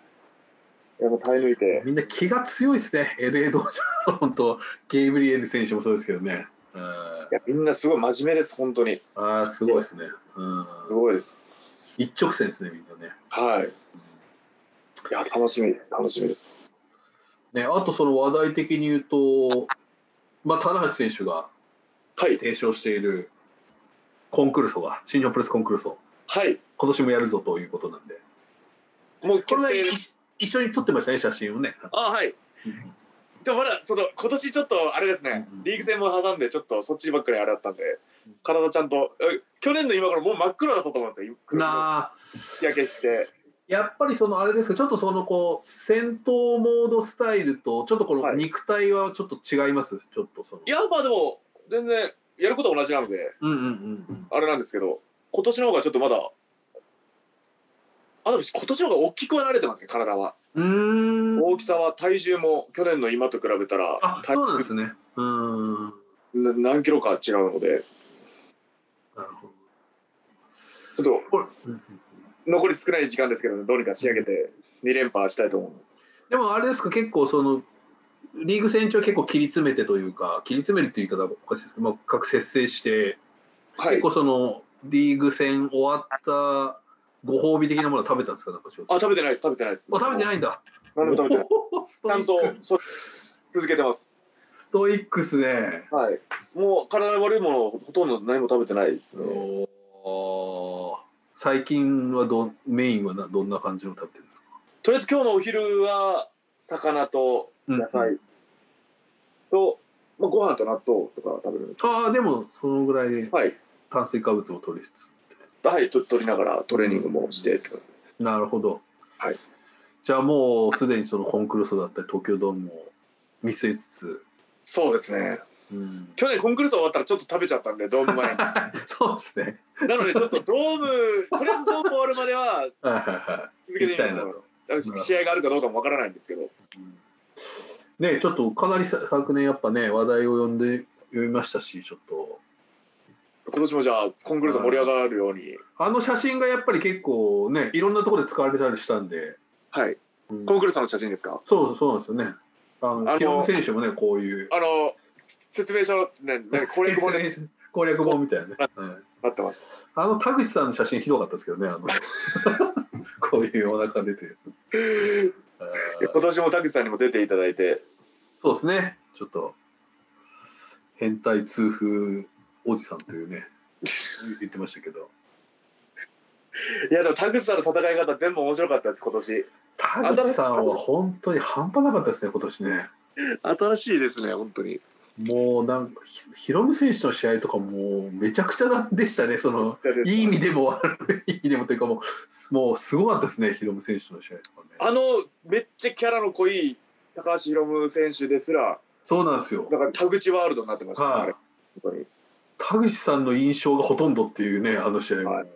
やもう耐え抜いて。みんな気が強いですね LA 道場本当ゲイブリエル選手もそうですけどねうんいや、みんなすごい真面目です、本当に。ああすごいですね、うん、すごいです。一直線ですねみんなねはい。いや、楽しみ、楽しみです。ね、あとその話題的に言うと、まあ、棚橋選手がはい。提唱しているコンクルーソが、新日本プロレスコンクルーソ、はい。今年もやるぞということなんで、もうこれは決定です。一緒に撮ってましたね、写真をね。あ、はい。でもまだちょっと今年ちょっとあれですね、うんリーグ戦も挟んでちょっとそっちばっかりあれだったんで、体ちゃんと、え去年の今からもう真っ黒だったと思うんですよ。なあ、日焼けして。やっぱりそのあれですか、ちょっとそのこう、戦闘モードスタイルと、ちょっとこのはい肉体はちょっと違います、ちょっとその。いや、まあでも、全然やることは同じなので、うんうんうんうん。あれなんですけど、今年の方がちょっとまだ、あ、でも今年の方が大きくは慣れてますね、体は。うーん。大きさは体重も去年の今と比べたら、あ、体そうなんですね。うーん。なな何キロか違うので、るほど。ちょっと残り少ない時間ですけど、どうにか仕上げて2連覇したいと思う。でもあれですか結構そのリーグ戦中結構切り詰めてというか切り詰めるっていう言い方はおかしいですけど、まあ、各節制して、はい結構。そのリーグ戦終わったご褒美的なものは食べたんですかなん？かあ、食べてないです、食べてないです。あ食べてないんだ何も食べてない。ちゃんと続けてます。ストイックっすねはい。もう体に悪いものをほとんど何も食べてないですね。おー最近はどメインはなどんな感じの食べてるんですか？とりあえず今日のお昼は魚と野菜と、まあ、ご飯と納豆とか食べるああでもそのぐらいではい。炭水化物も取りつつはい、と取りながらトレーニングもしてって感じなるほど。はい。じゃあもうすでにそのコンクルーソだったり東京ドームを見据えつつ、そうですね。うん、去年コンクルール終わったらちょっと食べちゃったんで、ドーム前に。そうですね。なのでちょっとドーム、とりあえずドーム終わるまでは。続けてみたいな試合があるかどうかもわからないんですけど。ねちょっとかなりさ昨年やっぱね話題を呼んで読みましたしちょっと今年もじゃあコンクルール盛り上がるように。あの写真がやっぱり結構ねいろんなところで使われたりしたんで、はい。うん。コンクルールさんの写真ですか？そうそうなんですよね。あのあのヒロム選手もねこういう。あの、説明書、ね、ね 攻略本で攻略本みたいなね、はい。なってました。あの田口さんの写真ひどかったですけどねあの。こういうお腹出てるやつ。あー。今年も田口さんにも出ていただいて、そうですね。ちょっと変態痛風おじさんというね言ってましたけど。いやでも田口さんの戦い方全部面白かったです今年。田口さんは本当に半端なかったですね今年ね。新しいですね本当に。もうなんかひヒロム選手の試合とかもうめちゃくちゃでしたねそのいい意味でも悪い意味でもというかもうもうすごかったですねヒロム選手の試合とかね。あのめっちゃキャラの濃い高橋ヒロム選手ですらそうなんですよ。だから田口ワールドになってましたね、はい。本当に田口さんの印象がほとんどっていうねあの試合も、はい。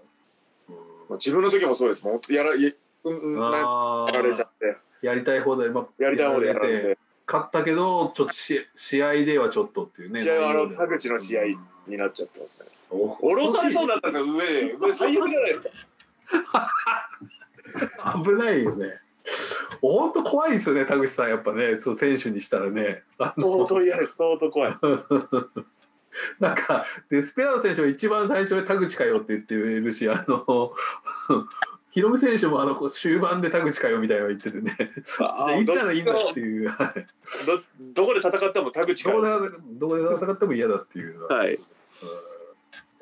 自分の時もそうです。もんやらやられちゃーって。やりたい放題、まあ、やりたい方でやられて。勝ったけどちょっとし試合ではちょっとっていうね試合はあの田口の試合うん。になっちゃってますね。お降ろされそうになったんですよ上。で上最悪じゃないですか。危ないよね。本当怖いですよね田口さん。やっぱねそう選手にしたらね。相当嫌です。相当怖い なんかデスペラード選手は一番最初に田口かよって言ってるしあの ヒロム選手もあの終盤で田口かよみたいなの言っててね。あ 行ったらいいんだっていう。はい。どどこで戦っても田口かどこらでどこで戦っても嫌だっていうのは、はい。うん。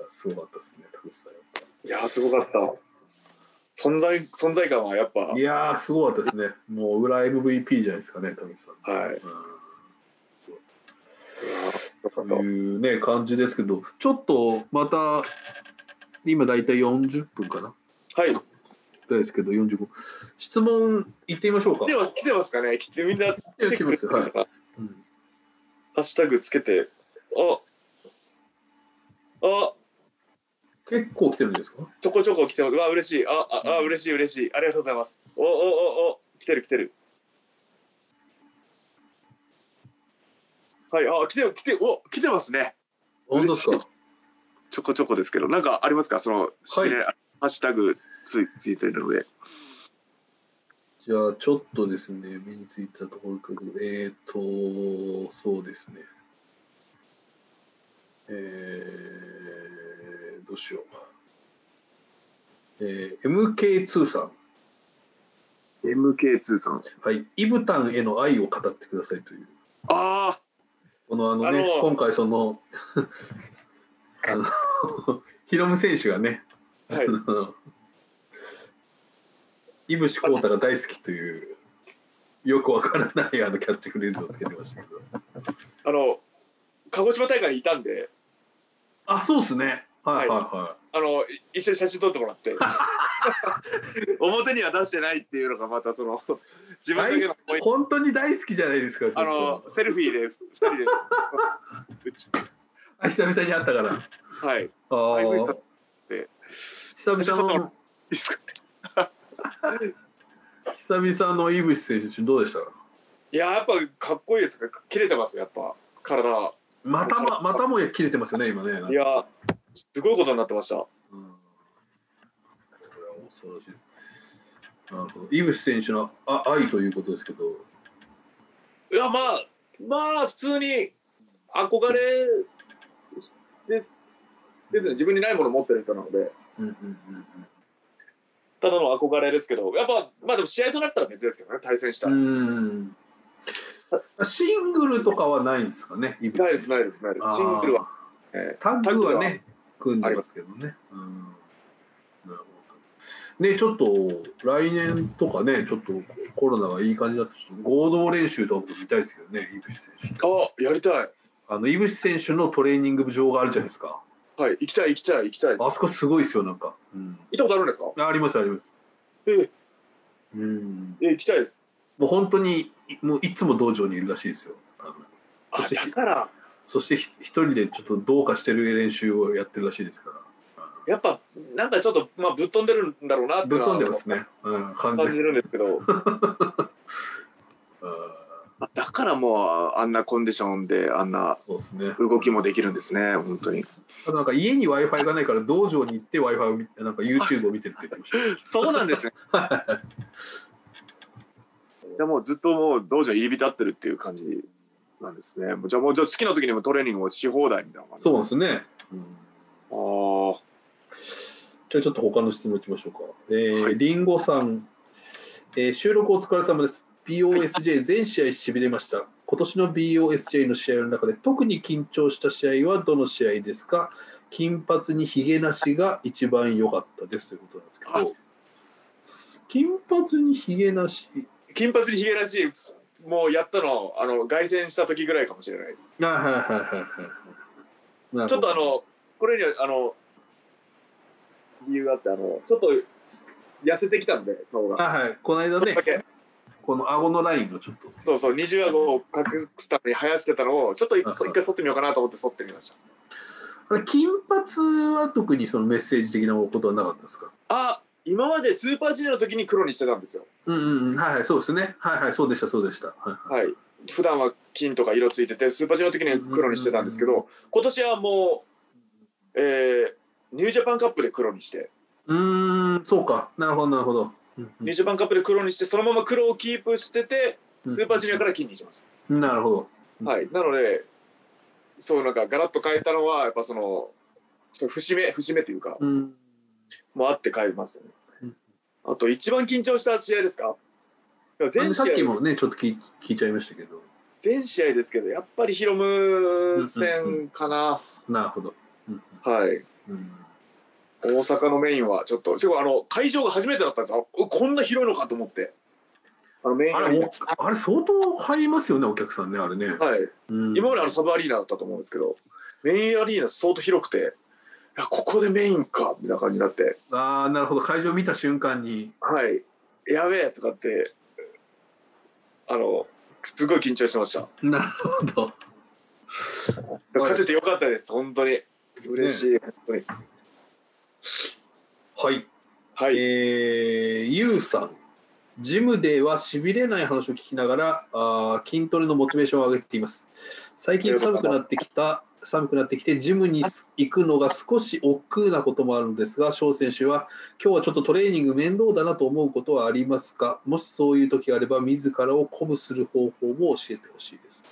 すごかったですね田口さん。いやーすごかった。存在存在感はやっぱ。ぱいやーすごかったですね。もう裏 MVP じゃないですかね田口さん、はい。うんというね感じですけどちょっとまた今大体40分かな。はい。ですけど45質問いってみましょうか。来てます来てますかね？来てみんなや来ますよはい。ハうん。ッシュタグつけて。あ。あ。結構来てるんですか？ちょこちょこ来てます。うわ嬉しい。あああ嬉しい嬉しい。ありがとうございます。おおおお。来てる来てるはいあ来て来てお来てますね。本当ですか？ちょこちょこですけどなんかありますか？その、はい。ねハッシュタグつついてるので。じゃあちょっとですね目についたところけどえっ、ー、とそうですね。えー、どうしよう。えー、MK2 さん。MK2 さん。はい。イブタンへの愛を語ってくださいという。あこのあのねあの今回そのあの ヒロム選手がね、あはい。あ のイブシコータが大好きというよくわからないあのキャッチフレーズをつけてましたけど。あの鹿児島大会にいたんで。あそうですね。はいはいはあのい一緒に写真撮ってもらって。表には出してないっていうのがまたその 自い、分だけの本当に大好きじゃないですかあのセルフィーで二人で。久々に会ったから。はい。あ久々の。久々のイブシ選手どうでした？いややっぱかっこいいですね。切れてますやっぱ。体。またままたもや切れてますよね今ね。いやすごいことになってました。うん。しいです。なるほど。イブシ選手のあ愛ということですけど、いやまあまあ普通に憧れです。です。ね自分にないものを持ってる人なので。うんうんうんただの憧れですけど。やっぱまあでも試合となったら別ですけどね対戦したら。シングルとかはないんですかね。ないですないですないです。シングルは、えタッグはね組んでますけどね。う。ねちょっと来年とかねちょっとコロナがいい感じだと合同練習とかも見たいですけどねイブシ選手。あやりたいあのイブシ選手のトレーニング場があるじゃないですか。はい行きたい行きたい行きたいあそこすごいですよなんか。うん。行ったことあるんですか？ありますあります。えうん。え行きたいですもう本当にもういつも道場にいるらしいですよ。あだからそしてひ一人でちょっとどうかしてる練習をやってるらしいですから。やっぱなんかちょっと、まあ、ぶっ飛んでるんだろうなってぶっいうのは飛んでますね。うん。感じるんですけど あだからもうあんなコンディションであんな。動きもできるんですね本当にあとなんか家に Wi-Fi がないから道場に行って Wi-Fi を見てなんか YouTube を見てるって言ってました。そうなんですね じゃあもうずっともう道場入り浸ってるっていう感じなんですね。もうじゃあもうじゃあ好きな時にもトレーニングもし放題みたいな感じそうなんですね。あー。じゃあちょっと他の質問いきましょうか。えーはい。リンゴさん、えー収録お疲れ様です。BOSJ 全試合しびれました。今年の BOSJ の試合の中で特に緊張した試合はどの試合ですか？金髪にひげなしが一番良かったです。ということなんですけど。金髪にひげなし。金髪にひげらし。いもうやったのあの凱旋した時ぐらいかもしれないです。あはいはいはいはいはい。ちょっとあのこれにはあの理由があってあのちょっと痩せてきたんで顔が。あはい。この間ねこの顎のラインがちょっと。そうそう二重顎を隠すために生やしてたのをちょっと一回剃ってみようかなと思って剃ってみました。あれ金髪は特にそのメッセージ的なことはなかったですか？あ今までスーパージュニアの時に黒にしてたんですよ。うんうんうん。はいはいそうですね。はいはいそうでしたそうでした。はいはい。はい。普段は金とか色ついててスーパージュニアの時には黒にしてたんですけど今年はもうえーニュージャパンカップで黒にして。うーんそうか。なるほどなるほど。うんニュージャパンカップで黒にしてそのまま黒をキープしててうんスーパージュニアから金にしましうんなるほど。た、はい。なのでそうなんかガラッと変えたのはやっぱその節目節目というか。うんもあって変えましたね。うんあと一番緊張した試合ですか？あ全試合のさっきもねちょっと聞い聞いちゃいましたけど。全試合ですけどやっぱりヒロム戦かな、なるほど、うんはい。うん。大阪のメインはちょっと、しかもあの会場が初めてだったんですよ。あこんな広いのかと思って。あのメインあれおあれ相当入りますよねお客さんねあれね、ナ。はい。うん。今まであのサブアリーナだったと思うんですけど、メインアリーナ相当広くて、いや、ここでメインか、みたいな感じになって、ああなるほど会場見た瞬間にはい。やべえとかって、あの、すごい緊張してました。なるほど勝ててよかったです、本当に。嬉しい、本当に。はいはい。えー、ゆうさんジムではしびれない話を聞きながらあー筋トレのモチベーションを上げています最近寒くなってきた寒くなってきてジムに行くのが少し億劫なこともあるのですが翔選手は今日はちょっとトレーニング面倒だなと思うことはありますか？もしそういう時があれば自らを鼓舞する方法も教えてほしいです。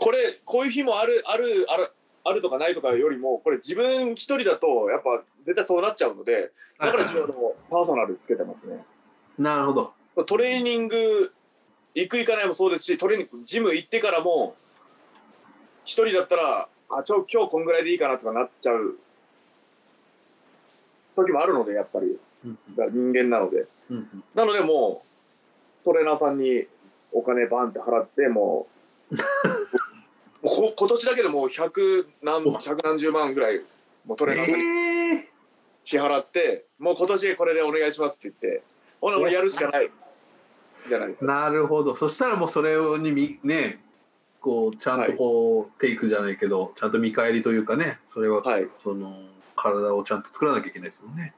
これ、こういう日もある、ある、ある、あるとかないとかよりも、これ自分一人だと、やっぱ絶対そうなっちゃうので、だから自分はもうパーソナルつけてますね。なるほど。トレーニング行く行かないもそうですしトレーニングジム行ってからも一人だったらあちょ今日こんぐらいでいいかなとかなっちゃう時もあるのでやっぱり。うんだから人間なので。うんうん。なのでもうトレーナーさんにお金バンって払ってもうもう こ今年だけでもう100何百何十万ぐらいもうトレーナーさんにえー。支払って、もう今年これでお願いしますって言ってほなもうやるしかない。じゃないですか。なるほど。そしたらもうそれにみねこうちゃんとこう、テイクじゃないけどちゃんと見返りというかねそれは、はい。その体をちゃんと作らなきゃいけないですもんね。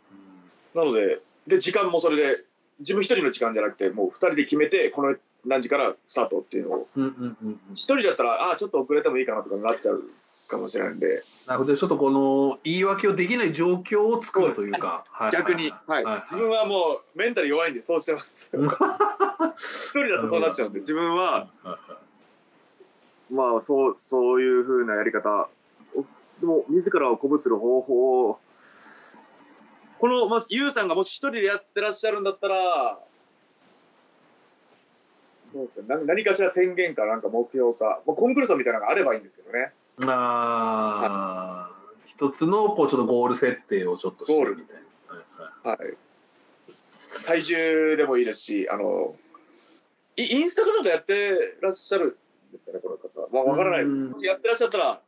なので、で、時間もそれで、自分一人の時間じゃなくて、もう二人で決めて、この何時からスタートっていうのを、うんうんうんうん、一人だったら、ああ、ちょっと遅れてもいいかなとかなっちゃうかもしれないんで、なるほど。ちょっとこの言い訳をできない状況を作るというか、はい。逆に、はい。はい。自分はもうメンタル弱いんで、そうしてます。うん。一人だとそうなっちゃうんで、自分は、まあ、そう、そういうふうなやり方、おでも、自らを鼓舞する方法を、この、まず、ユウさんがもし一人でやってらっしゃるんだったら、どうですか？な何かしら宣言か、なんか目標か、まあ、コンクルーソンみたいなのがあればいいんですけどね。あー一つのこうちょっとゴール設定をちょっとしてゴールみたいな。はい。体重でもいいですし、あの、イインスタかなんかやってらっしゃるんですかね、この方。まあ、わからないやってらっしゃったら、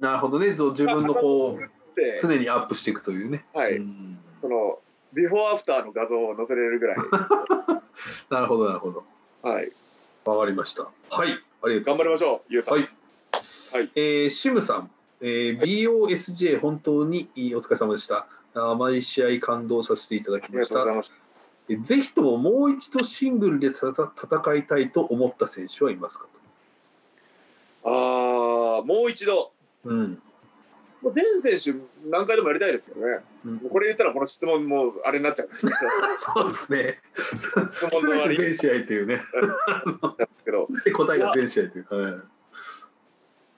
なるほどね自分のこうで、常にアップしていくというね。はい。うんその、ビフォーアフターの画像を載せれるぐらい。なるほどなるほど。はい。わかりました。はい、ありがとう頑張りましょう、ゆうさん。はいはい。えーシムさん、えー BOSJ 本当にいいお疲れ様でした。毎試合感動させていただきましたぜひとももう一度シングルで戦いたいと思った選手はいますかああ、もう一度。と。うん。もう全選手何回でもやりたいですよね。うんこれ言ったらこの質問もあれになっちゃうんですけ そうですね。ど、質問の全試合というね。けど、で答えが全試合という。はい、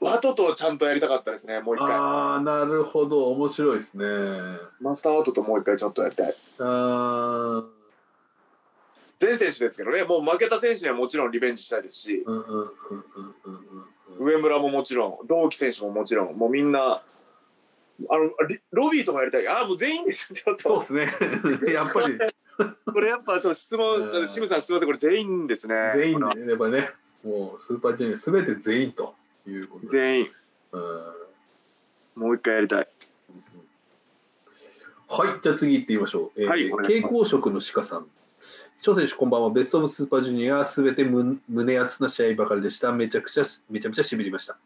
ワトとちゃんとやりたかったですね、もう一回。ああ、なるほど。面白いですね。マスターワトともう一回ちょっとやりたい。あー全選手ですけどね、もう負けた選手にはもちろんリベンジしたいですし、うんうんうんうん。上村ももちろん、同期選手ももちろん、もうみんな、あのリロビーとかやりたい。ああもう全員ですよちょっとそうですね。やっぱり。これやっぱそう質問うん。シムさんすみませんこれ全員ですね。全員このでやっぱね、もうスーパージュニアすべて全員ということで。全員。うん。もう一回やりたい。はい、じゃあ次行ってみましょう。えーはい蛍光色の鹿さん。張選手こんばんは。ベストオブスーパージュニアすべてむ胸熱な試合ばかりでした。めちゃくちゃめちゃめちゃしびりました。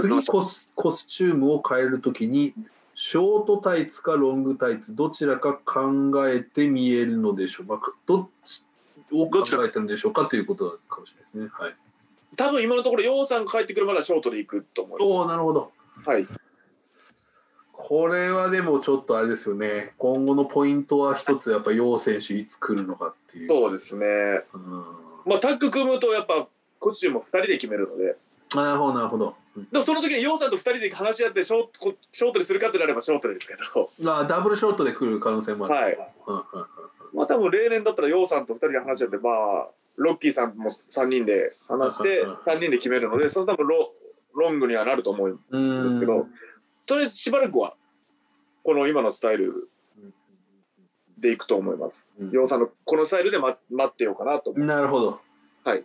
次コスコスチュームを変えるときにショートタイツかロングタイツどちらか考えて見えるのでしょうかどっちを考えてるんでしょうかということかもしれないですね。はい、す多分今のところヨウさんが帰ってくるまではショートで行くと思いまおおなるほど。すはいこれはでもちょっとあれですよね。今後のポイントは一つやっぱ楊選手いつ来るのかっていう。そうですね。うん。まあタッグ組むとやっぱコスチュも2人で決めるので。なるほどなるほど。うん。でもその時にヨウさんと2人で話し合ってショートこショートにするかってなればショートですけど。あダブルショートで来る可能性もある。はい。うんうんまあ多分例年だったらヨウさんと2人で話し合ってまあロッキーさんも3人で話してうんうん3人で決めるのでその多分ロロングにはなると思うんですけど。とりあえずしばらくはこの今のスタイルでいくと思います。うんヨウさんのこのスタイルで待待ってようかなと。なるほど。はい。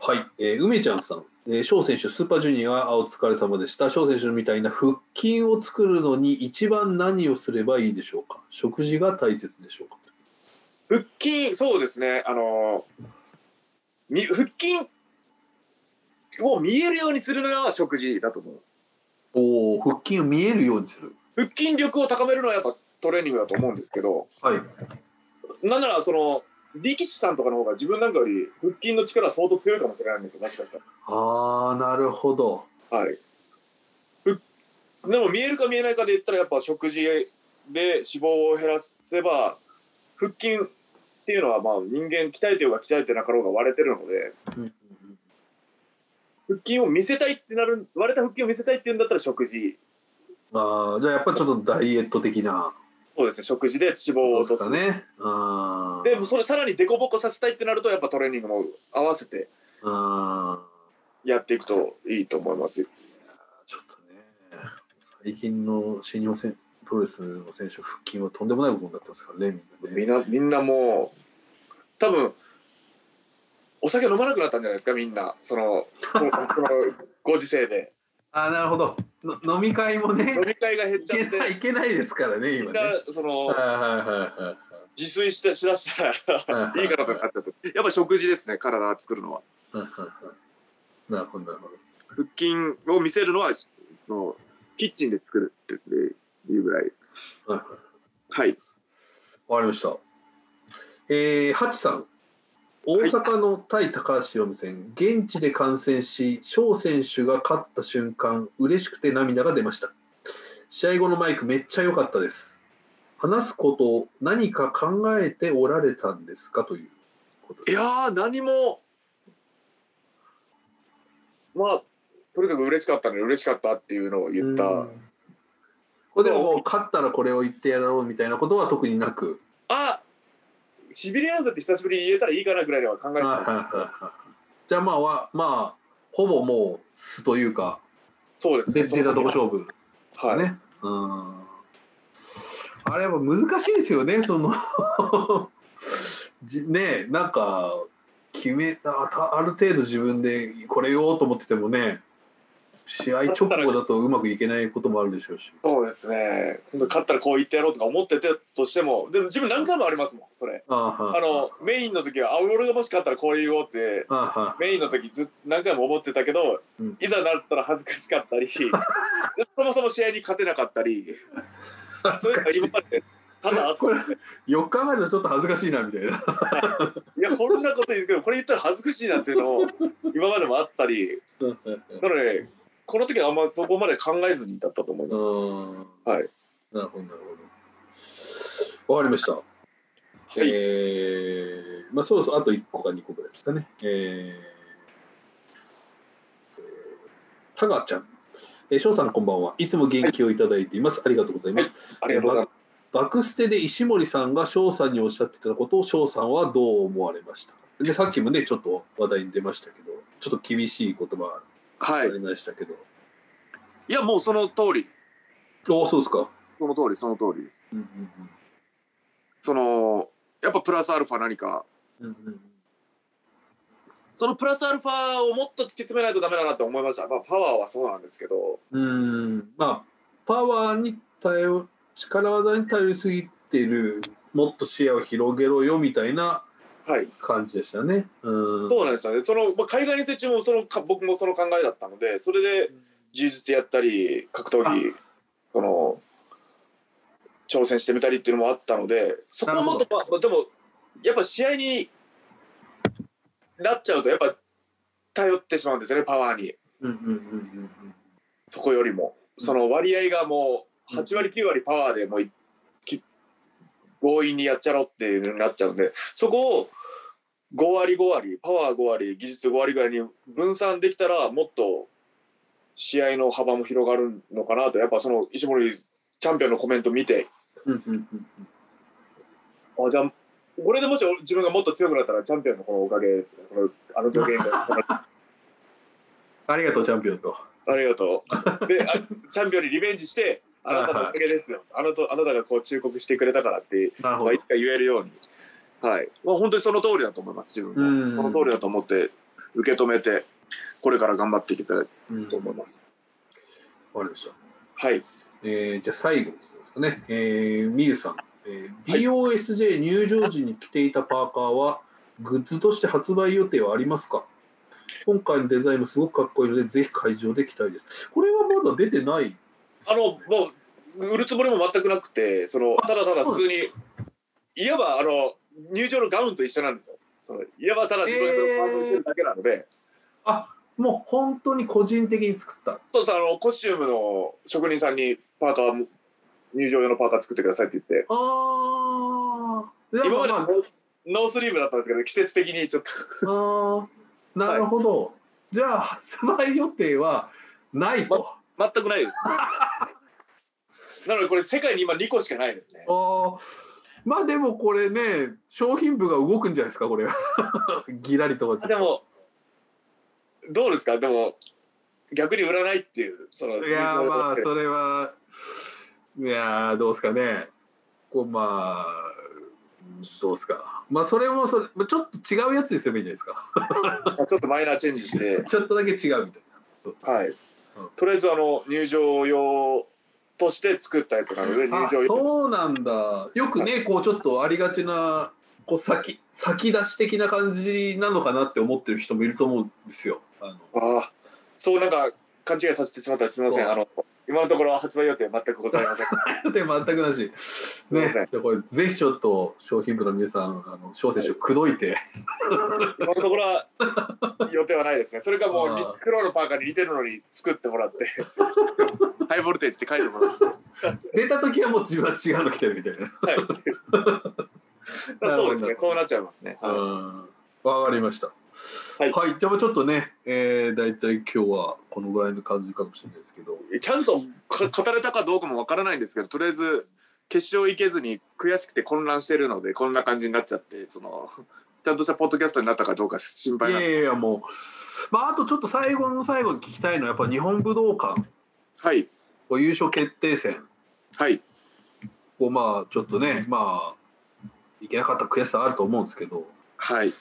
はい、えー、梅ちゃんさん、えー、翔選手、スーパージュニア、お疲れ様でした。翔選手みたいな腹筋を作るのに一番何をすればいいでしょうか？食事が大切でしょうか？腹筋そうですねあのみ腹筋を見えるようにするのは食事だと思う。おお、腹筋を見えるようにする。腹筋力を高めるのはやっぱトレーニングだと思うんですけど、はい。なんならその力士さんとかの方が自分なんかより腹筋の力は相当強いかもしれないんですよもしかしたら。ああ、なるほど。はい。ふでも見えるか見えないかで言ったらやっぱ食事で脂肪を減らせば腹筋っていうのはまあ人間鍛えてようが鍛えてなかろうが割れてるのでうん腹筋を見せたいってなる割れた腹筋を見せたいっていうんだったら食事ああ、じゃあやっぱちょっとダイエット的な。そうですね食事で脂肪を落とすかね。あでそれさらにデコボコさせたいってなるとやっぱトレーニングも合わせてあ。やっていくといいと思いますよちょっとね、最近の新日本選プロレスの選手、腹筋はとんでもないことになってますからね、みんなね。みんなみんなもう多分お酒飲まなくなったんじゃないですかみんなそのこのご時世であなるほどの。飲み会もね飲、み会が減っいちゃっていいけないですからね、今ね。なその自炊してしだしたらはいいいかなとなっちゃってやっぱ食事ですね体作るのは。なるほど、なるほど。腹筋を見せるのはもうキッチンで作るっていうぐらいはいはいはいわかりました。えー、ハチさん。大阪の対高橋宏夢戦、現地で観戦し、翔選手が勝った瞬間、嬉しくて涙が出ました。試合後のマイクめっちゃ良かったです。話すことを何か考えておられたんですかということ。いやー何もまあとにかく嬉しかったので嬉しかったっていうのを言った、でも勝ったらこれを言ってやろうみたいなことは特になく。あシビリアンズって久しぶりに言えたらいいかなぐらいでは考えてた、じゃあまあはまあほぼもう素というかそうですね。で出たとこ勝負。はい、ね。うん。あれやっぱ難しいですよね、その。じねなんか決めたたある程度自分でこれ言おうと思っててもね試合直後だとうまくいけないこともあるでしょうし。そうですね。勝ったらこう言ってやろうとか思っててとしてもでも自分何回もありますもんそれ。あはあのメインの時はあ俺がもし勝ったらこう言おうってメインの時ずっ何回も思ってたけど、うん。いざなったら恥ずかしかったり そもそも試合に勝てなかったりそういうのが今までただこれ4日前のちょっと恥ずかしいなみたいな。いやこんなこと言うけどこれ言ったら恥ずかしいなっていうのを今までもあったり。なのでこの時はあんまそこまで考えずにだったと思います。うんはい。なるほどなるほど。わかりました。はいえーまあそろそろあと1個か2個ぐらいですかね。えー、タガちゃん。えー、翔さんこんばんは。いつも元気をいただいています。ありがとうございます。ありがとうございます。バクステで石森さんが翔さんにおっしゃってたことを翔さんはどう思われましたか？でさっきもねちょっと話題に出ましたけどちょっと厳しい言葉はい。ありましたけど、いやもうその通り。ああそうですか。その通りその通りです。うんうんそのやっぱプラスアルファ何か。うんうんうん。そのプラスアルファをもっと突き詰めないとダメだなって思いました、まあ、パワーはそうなんですけど。うんまあパワーに頼力技に頼りすぎてるもっと視野を広げろよみたいなはい感じでしたね。うん。そうなんですよね。その、まあ、海外遠征中もそのか僕もその考えだったのでそれで柔術やったり格闘技その挑戦してみたりっていうのもあったのでそこはもっと、まあ、でもやっぱ試合になっちゃうとやっぱ頼ってしまうんですよねパワーに。そこよりも。その割合がもう8割9割パワーでもういき強引にやっちゃろうっていうのになっちゃうんでそこを5割5割パワー5割技術5割ぐらいに分散できたらもっと試合の幅も広がるのかなと。やっぱその石森チャンピオンのコメント見て。あじゃあこれでもし自分がもっと強くなったらチャンピオンのこのおかげですねこのあの助言が。ありがとうチャンピオンと。ありがとう。であチャンピオンにリベンジしてあなたのおかげですよ。あなたあなたがこう忠告してくれたからってまあいつ。か言えるように。はい。まあ本当にその通りだと思います自分うん。もその通りだと思って受け止めてこれから頑張っていきたいうんと思います。わかりました。はい。えー、じゃあ最後ですかね、えー、みゆさん、えー BOSJ 入場時に着ていたパーカーはグッズとして発売予定はありますか？今回のデザインもすごくかっこいいのでぜひ会場で着たいです。これはまだ出てないあのもう売るつもりも全くなくてそのただただ普通にいわばあの入場のガウンと一緒なんですよ。そのいわばただ自分がそれをパーソンしてるだけなので、あもう本当に個人的に作った。そうそうあのコスチュームの職人さんにパーカー入場用のパーカー作ってくださいって言って。ああ今までまノースリーブだったんですけど季節的にちょっと。ああー。なるほど、じゃあ 発売予定はないと、全くないです。なのでこれ世界に今2個しかないですね。ああまあでもこれね商品部が動くんじゃないですかこれ ギラリとか。でもどうですか？でも逆に売らないっていうそのいやーまあそれはいやーどうですかね。こうまあどうですか。まあそれもそれまあちょっと違うやつにすればいいんじゃないですか。ちょっとマイナーチェンジして。ちょっとだけ違うみたいな。はい、とりあえずあの入場用として作ったやつなので入あ場用。そうなんだ。よくねこうちょっとありがちなこう先先出し的な感じなのかなって思ってる人もいると思うんですよ。あの。ああそうなんか勘違いさせてしまったらすみません。あの今のところ発売予定全くございません。で全くなし。ね、じゃあこれぜひちょっと商品部の皆さん、あの翔選手口説いて、今のところは予定はないですね。それかもう黒のパーカーに似てるのに作ってもらって。ハイボルテージって書いてもらって。出た時はもう自分は違うの着てるみたいな。はい。そうですね。そうなっちゃいますね、はい。かりました。はい。じゃあちょっとね、えー、大体今日はこのぐらいの感じかもしれないですけど、ちゃんとか語れたかどうかもわからないんですけどとりあえず決勝行けずに悔しくて混乱してるのでこんな感じになっちゃってそのちゃんとしたポッドキャストになったかどうか心配いやなんで。いやいやもう、まああとちょっと最後の最後に聞きたいのはやっぱ日本武道館はい。優勝決定戦はい。をまあちょっとね、まあいけなかった悔しさあると思うんですけど。はい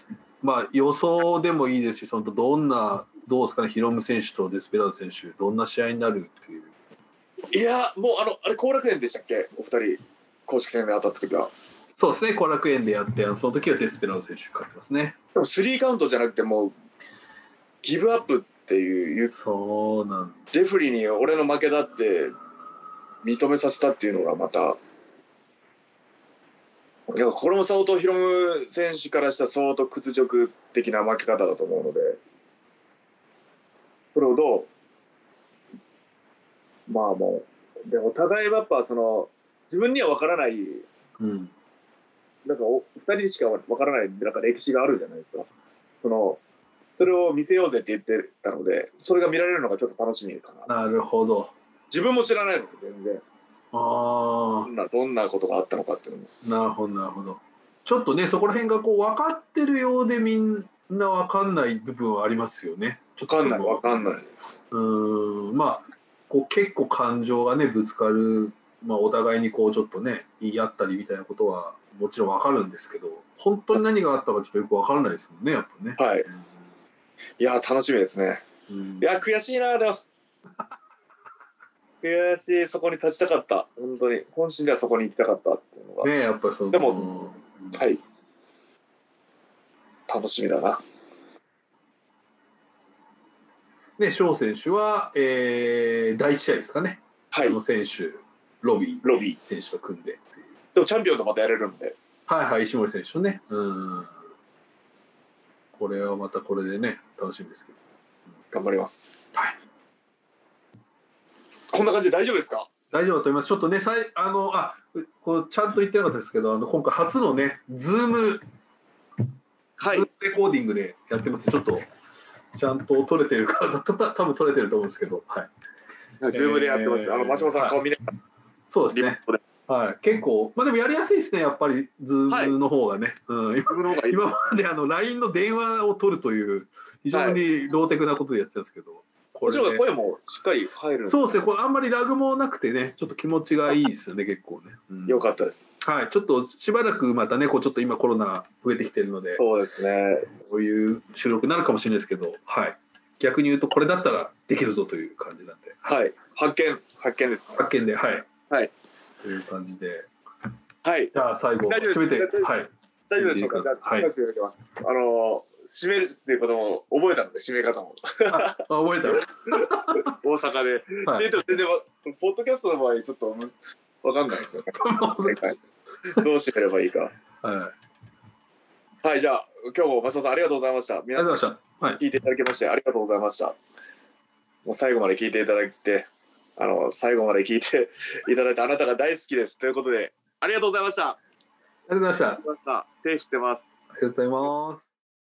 まあ予想でもいいですし、そのどんな、どうですかね、ヒロム選手とデスペラード選手、どんな試合になるっていう。いやもうあのあれ後楽園でしたっけ？お二人公式戦で当たった時はそうですね、後楽園でやって、その時はデスペラード選手勝ってますね。でもスリーカウントじゃなくてもうギブアップっていうそうなんレフェリーに俺の負けだって認めさせたっていうのがまたいやこれも相当ヒロム選手からしたら相当屈辱的な負け方だと思うので。それをどう？まあもうでお互いやっぱその自分には分からない。うん。なんかお二人しか分からないなんか歴史があるじゃないですか。そのそれを見せようぜって言ってたのでそれが見られるのがちょっと楽しみかな。なるほど。自分も知らないので全然。あどんなどんなことがあったのかっていうのもあ、なるほど、なるほど。ちょっとね、そこら辺がこう分かってるようでみんな分かんない部分はありますよね。分かんない分かんないうーん、まあ、こう結構感情がねぶつかる、まあ、お互いにこうちょっとね言い合ったりみたいなことはもちろんわかるんですけど本当に何があったかちょっとよくわからないですもんねやっぱね。はい。いや、楽しみですね。うんいや、悔しいな、でも。悔しい、そこに立ちたかった。本当に。本心ではそこに行きたかったっていうのが。ねやっぱりそのでもうんはい。楽しみだな。ね翔選手は、えー、第一試合ですかね、はいあ。の選手ロビーロビー選手と組んででもチャンピオンとまたやれるんで。はいはい石森選手とねうんこれはまたこれでね楽しみですけど頑張ります。はいこんな感じで大丈夫ですか？大丈夫だと思います。ちょっとね、さいあのあこうちゃんと言ってなかったですけど、あの今回初のね、ズーム、はいレコーディングでやってます。ちょっとちゃんと撮れてるか、たた多分撮れてると思うんですけど、はい。ズームでやってます。あの、松本さん顔見ながらそうですね。リモートで。はい。結構、まあでもやりやすいですね、やっぱりズームの方がね。うん、今がいい。今まであの LINE の電話を取るという非常にローテクなことでやってたんですけど、こちろん声もしっかり入るそうですね、これあんまりラグもなくてね、ちょっと気持ちがいいですよね、結構ね。うんよかったです。はい、ちょっとしばらくまたね、こうちょっと今コロナ増えてきてるので、そうですね。こういう収録になるかもしれないですけど、はい。逆に言うと、これだったらできるぞという感じなんで、はい。発見、発見です。発見で、はい。はい。という感じで、はい。じゃあ最後、締めてはい。大丈夫でしょうか？じゃあ、はい。あの、締めるっていうことも覚えたので、締め方も。あ、あ覚えた。大阪で。はいで、でも全然わ、ポッドキャストの場合、ちょっとむわかんないですよ どう締めればいいか。はい。はい、じゃあ、今日も松本さんありがとうございました。う皆さんございました。はい。聞いていただきましてありがとうございました。もう最後まで聞いていただいて、あの、最後まで聞いて いただいてあなたが大好きです。ということで、ありがとうございました。ありがとうございました。ました。手振ってます。ありがとうございます。